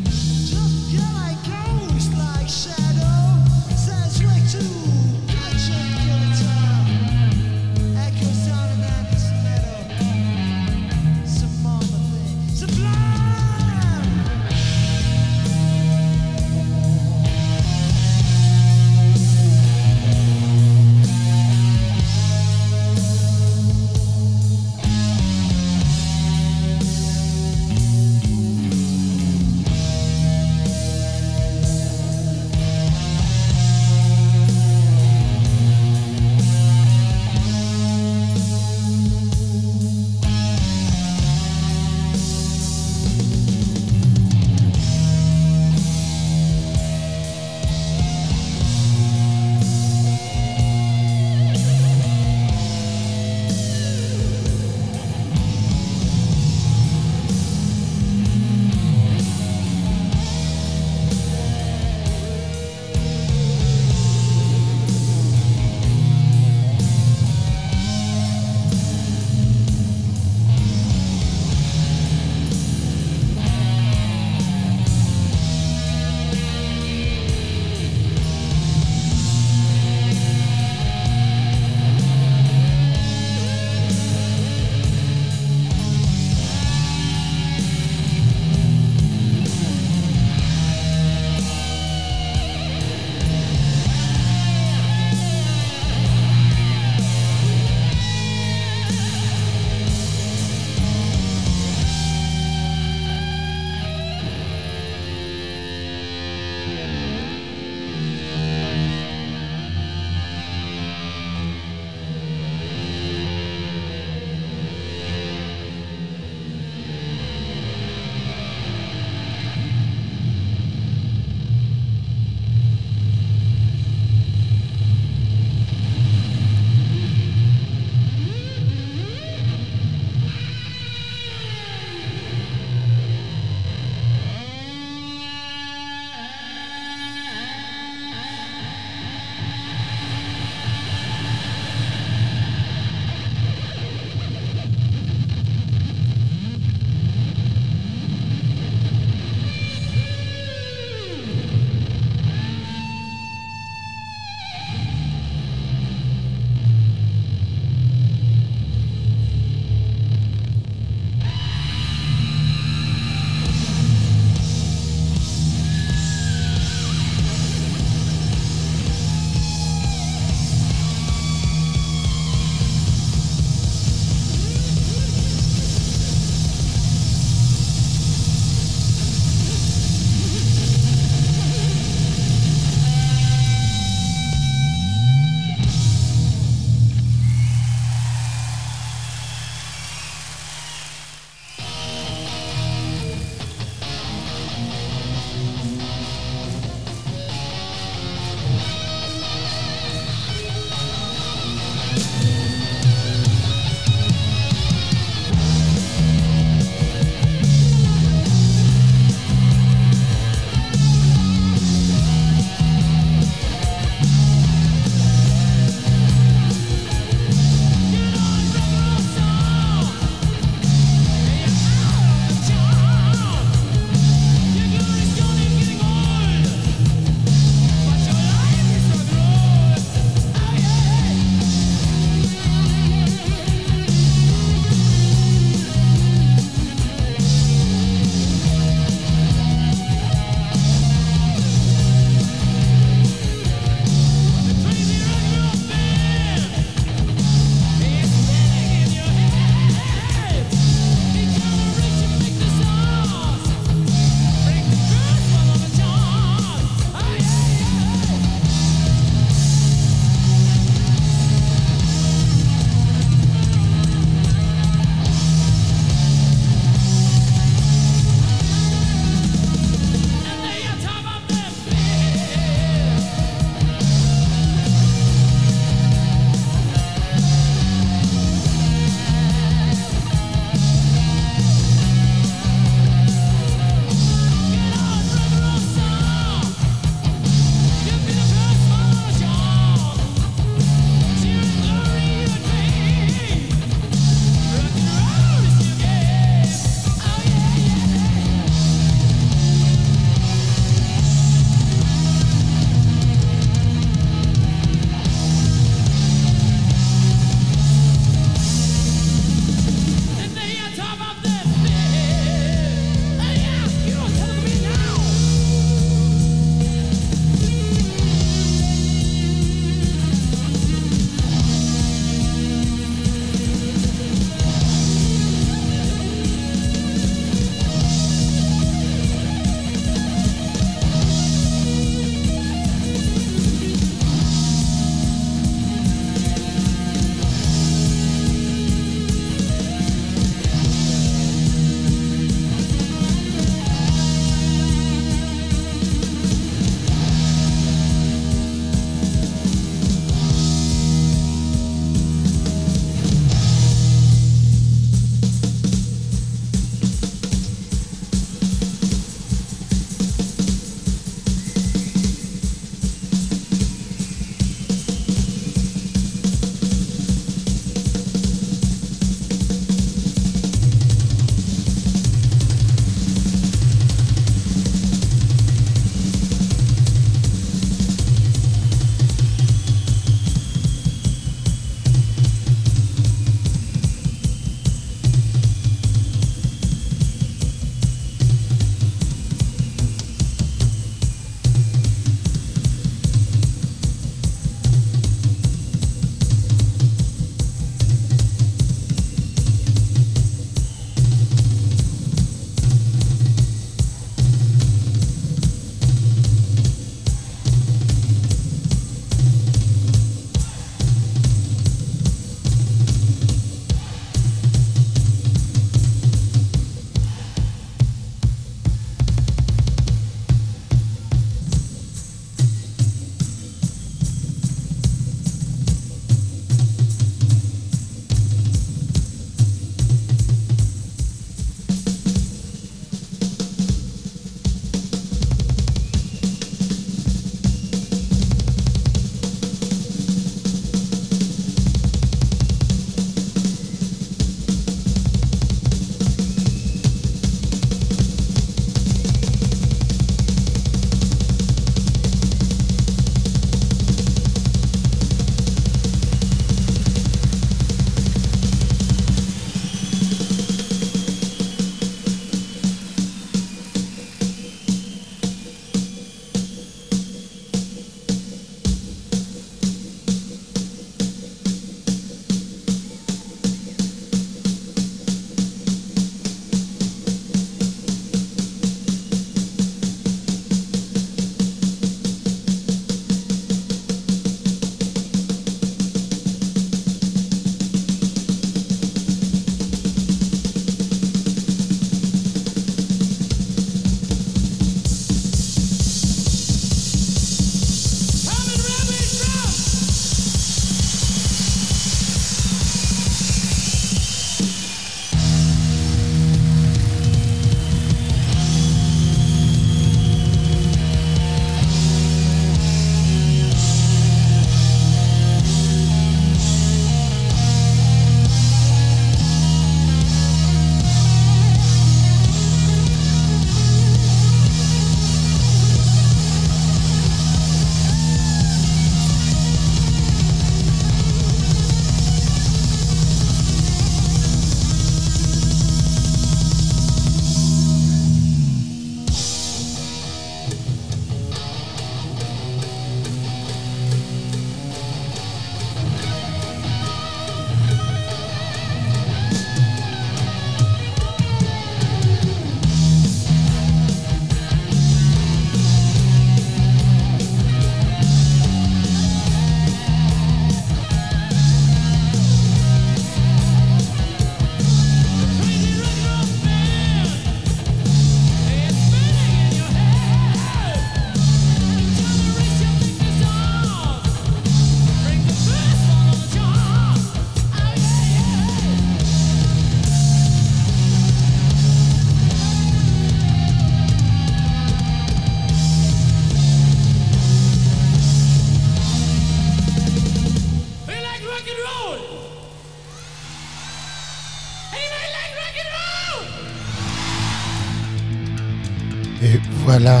Voilà.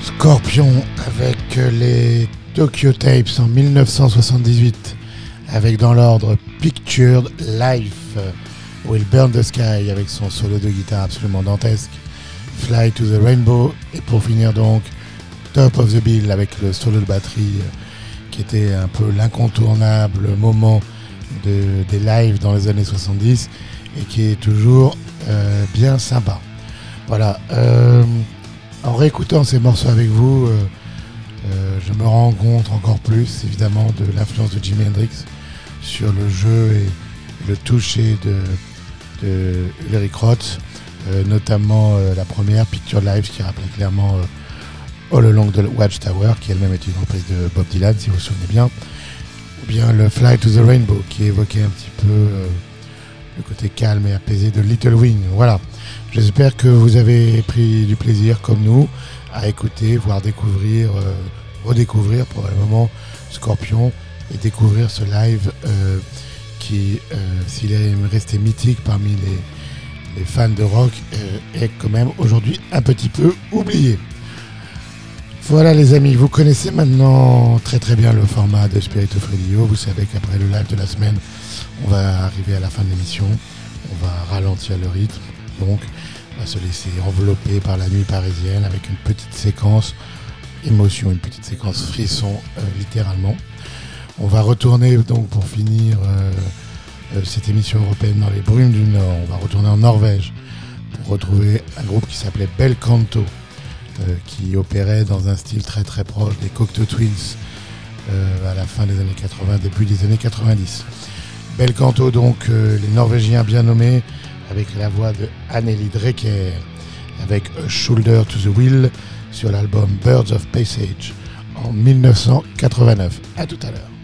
Scorpion avec les Tokyo Tapes en 1978. Avec dans l'ordre Pictured Life. Will Burn the Sky avec son solo de guitare absolument dantesque. Fly to the Rainbow. Et pour finir donc, Top of the Bill avec le solo de batterie euh, qui était un peu l'incontournable moment de- des lives dans les années 70 et qui est toujours euh, bien sympa. Voilà. euh, réécoutant ces morceaux avec vous, euh, euh, je me rends compte encore plus évidemment de l'influence de Jimi Hendrix sur le jeu et le toucher de, de Ulrich Roth, euh, notamment la première Picture Live qui rappelait clairement All Along the Watchtower, qui elle-même est une reprise de Bob Dylan, si vous vous souvenez bien, ou bien le Fly to the Rainbow, qui évoquait un petit peu le côté calme et apaisé de Little Wing. Voilà. J'espère que vous avez pris du plaisir, comme nous, à écouter, voire découvrir, euh, redécouvrir probablement Scorpion et découvrir ce live euh, qui, euh, s'il est resté mythique parmi les, les fans de rock, euh, est quand même aujourd'hui un petit peu oublié. Voilà les amis, vous connaissez maintenant très très bien le format de Spirit of Radio. Vous savez qu'après le live de la semaine, on va arriver à la fin de l'émission. On va ralentir le rythme. Donc, on va se laisser envelopper par la nuit parisienne avec une petite séquence émotion, une petite séquence frisson, euh, littéralement. On va retourner donc pour finir euh, euh, cette émission européenne dans les brumes du Nord. On va retourner en Norvège pour retrouver un groupe qui s'appelait Bel Canto, qui opérait dans un style très très proche des Cocteau Twins à la fin des années 80, début des années 90. Bel Canto, donc les Norvégiens bien nommés, avec la voix de Anneli Drecker, avec A Shoulder to the Wheel sur l'album Birds of Passage en 1989. À tout à l'heure.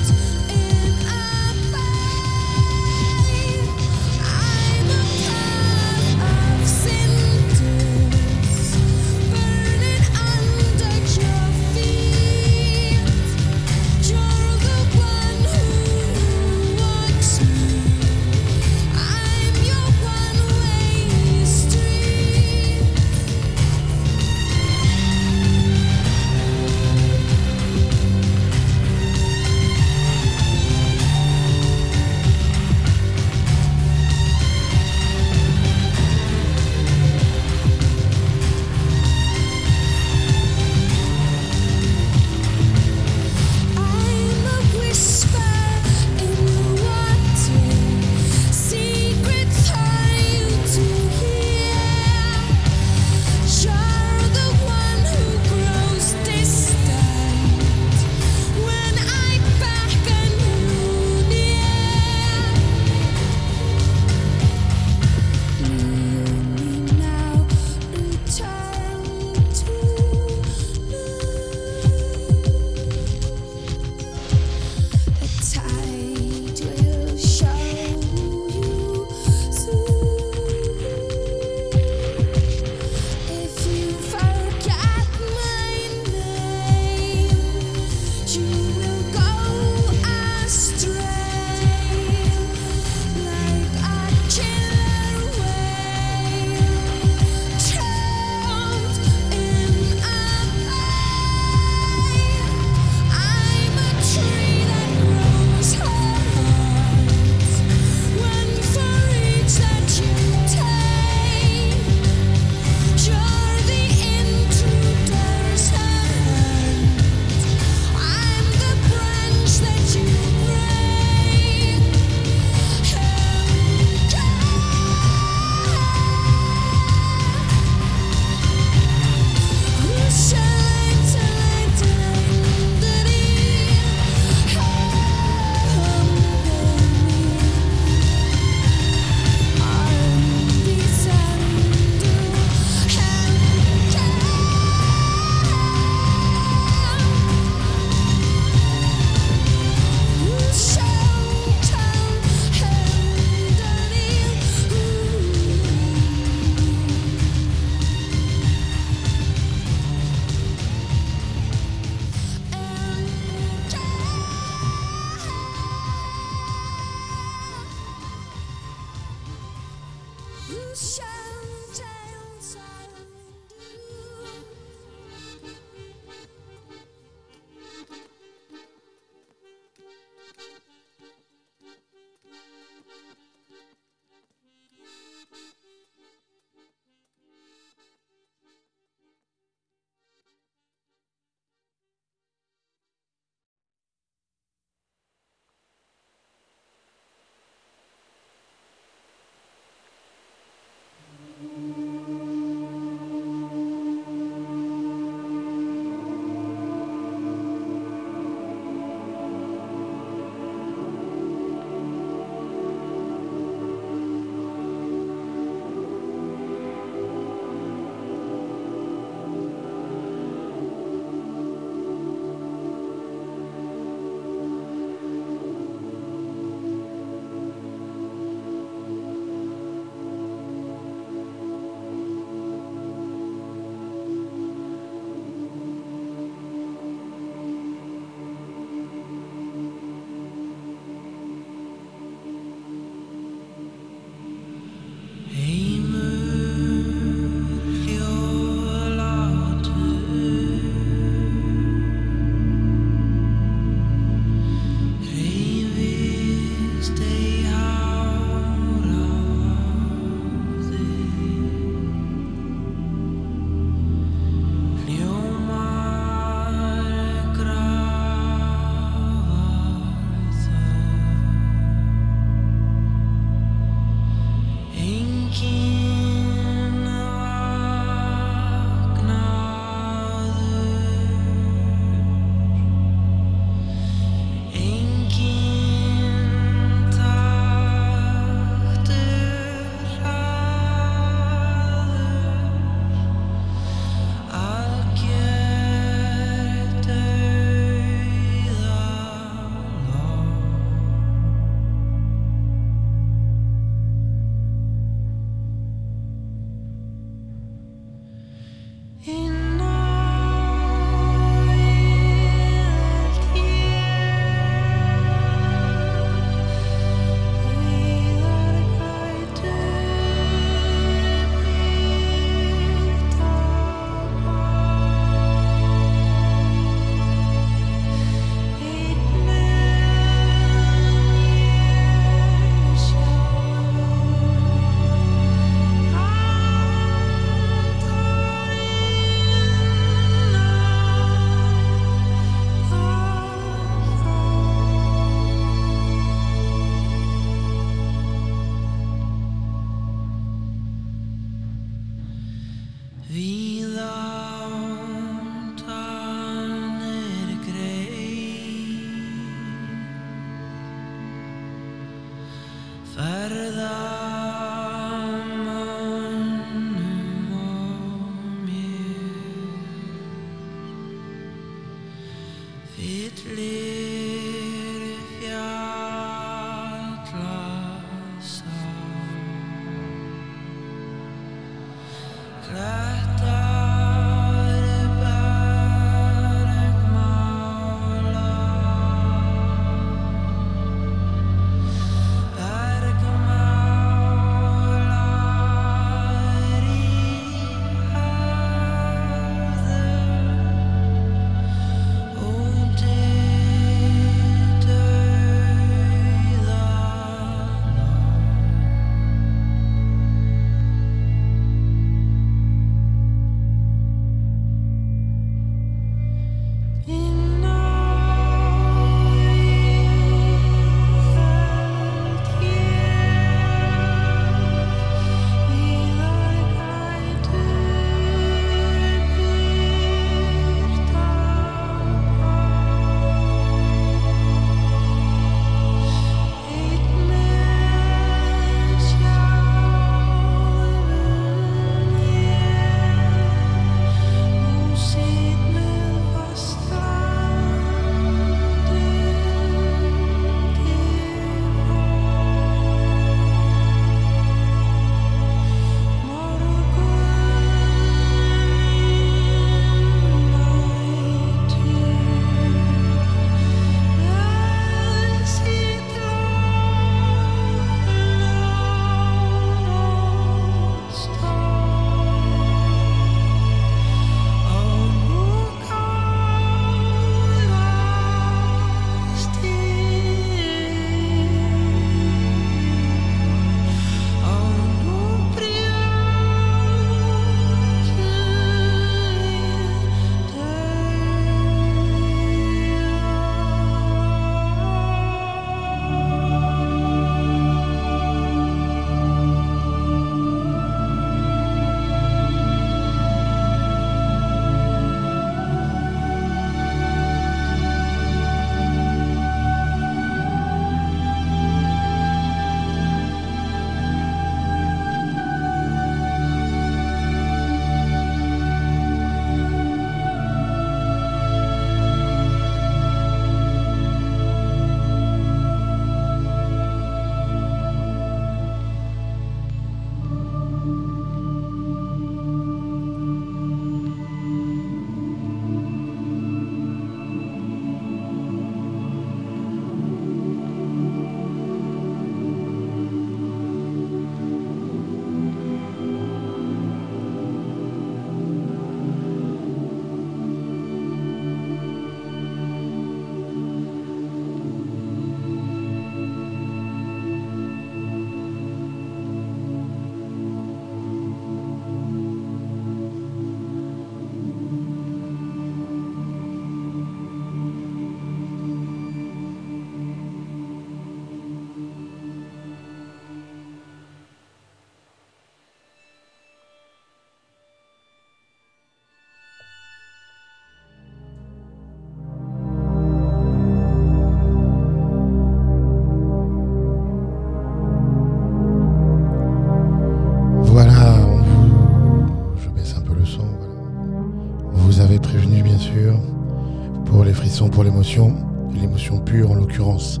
Pour l'émotion, l'émotion pure en l'occurrence,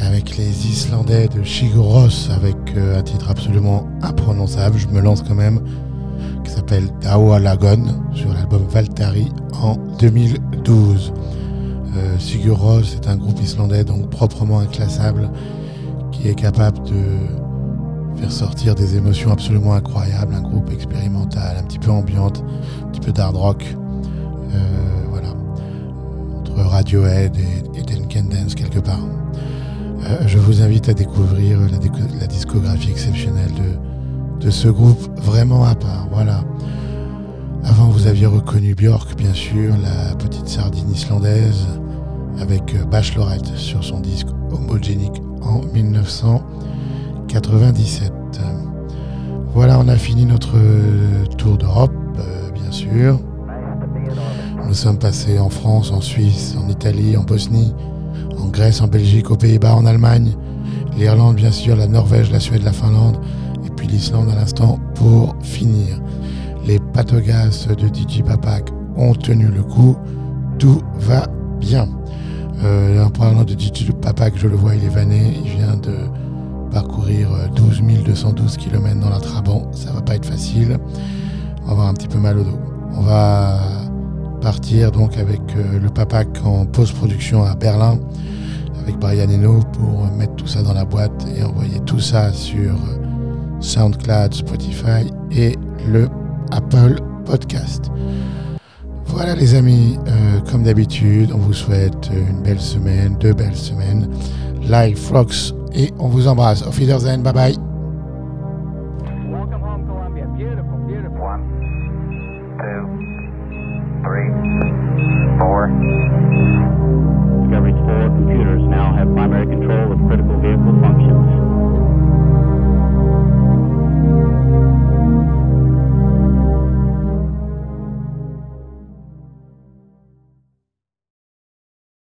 avec les Islandais de Shigoros, avec euh, un titre absolument imprononçable, je me lance quand même, qui s'appelle Dawa Lagon sur l'album Valtari en 2012. Euh, est un groupe islandais donc proprement inclassable qui est capable de faire sortir des émotions absolument incroyables, un groupe expérimental, un petit peu ambiante, un petit peu d'hard rock. Radiohead et, et Duncan Dance quelque part. Euh, je vous invite à découvrir la, discographie exceptionnelle de, ce groupe vraiment à part. Voilà. Avant, vous aviez reconnu Björk, bien sûr, la petite sardine islandaise, avec euh, Bachelorette sur son disque Homogenic en 1997. Voilà, on a fini notre euh, tour d'Europe, bien sûr. Nous sommes passés en France, en Suisse, en Italie, en Bosnie, en Grèce, en Belgique, aux Pays-Bas, en Allemagne. l'Irlande bien sûr, la Norvège, la Suède, la Finlande, et puis l'Islande à l'instant pour finir. Les patogas de DJ Papak ont tenu le coup, tout va bien. Euh, en parlant de DJ Papak, je le vois, il est vanné, il vient de parcourir euh, 12 212 km dans la Trabant, ça va pas être facile, on va avoir un petit peu mal au dos. On va partir donc avec euh, le Papak en post-production à Berlin avec Brian Eno pour mettre tout ça dans la boîte et envoyer tout ça sur euh, SoundCloud, Spotify et le Apple Podcast. Voilà les amis, euh, comme d'habitude, on vous souhaite une belle semaine, deux belles semaines. Live Rocks et on vous embrasse. Auf Wiedersehen, bye bye.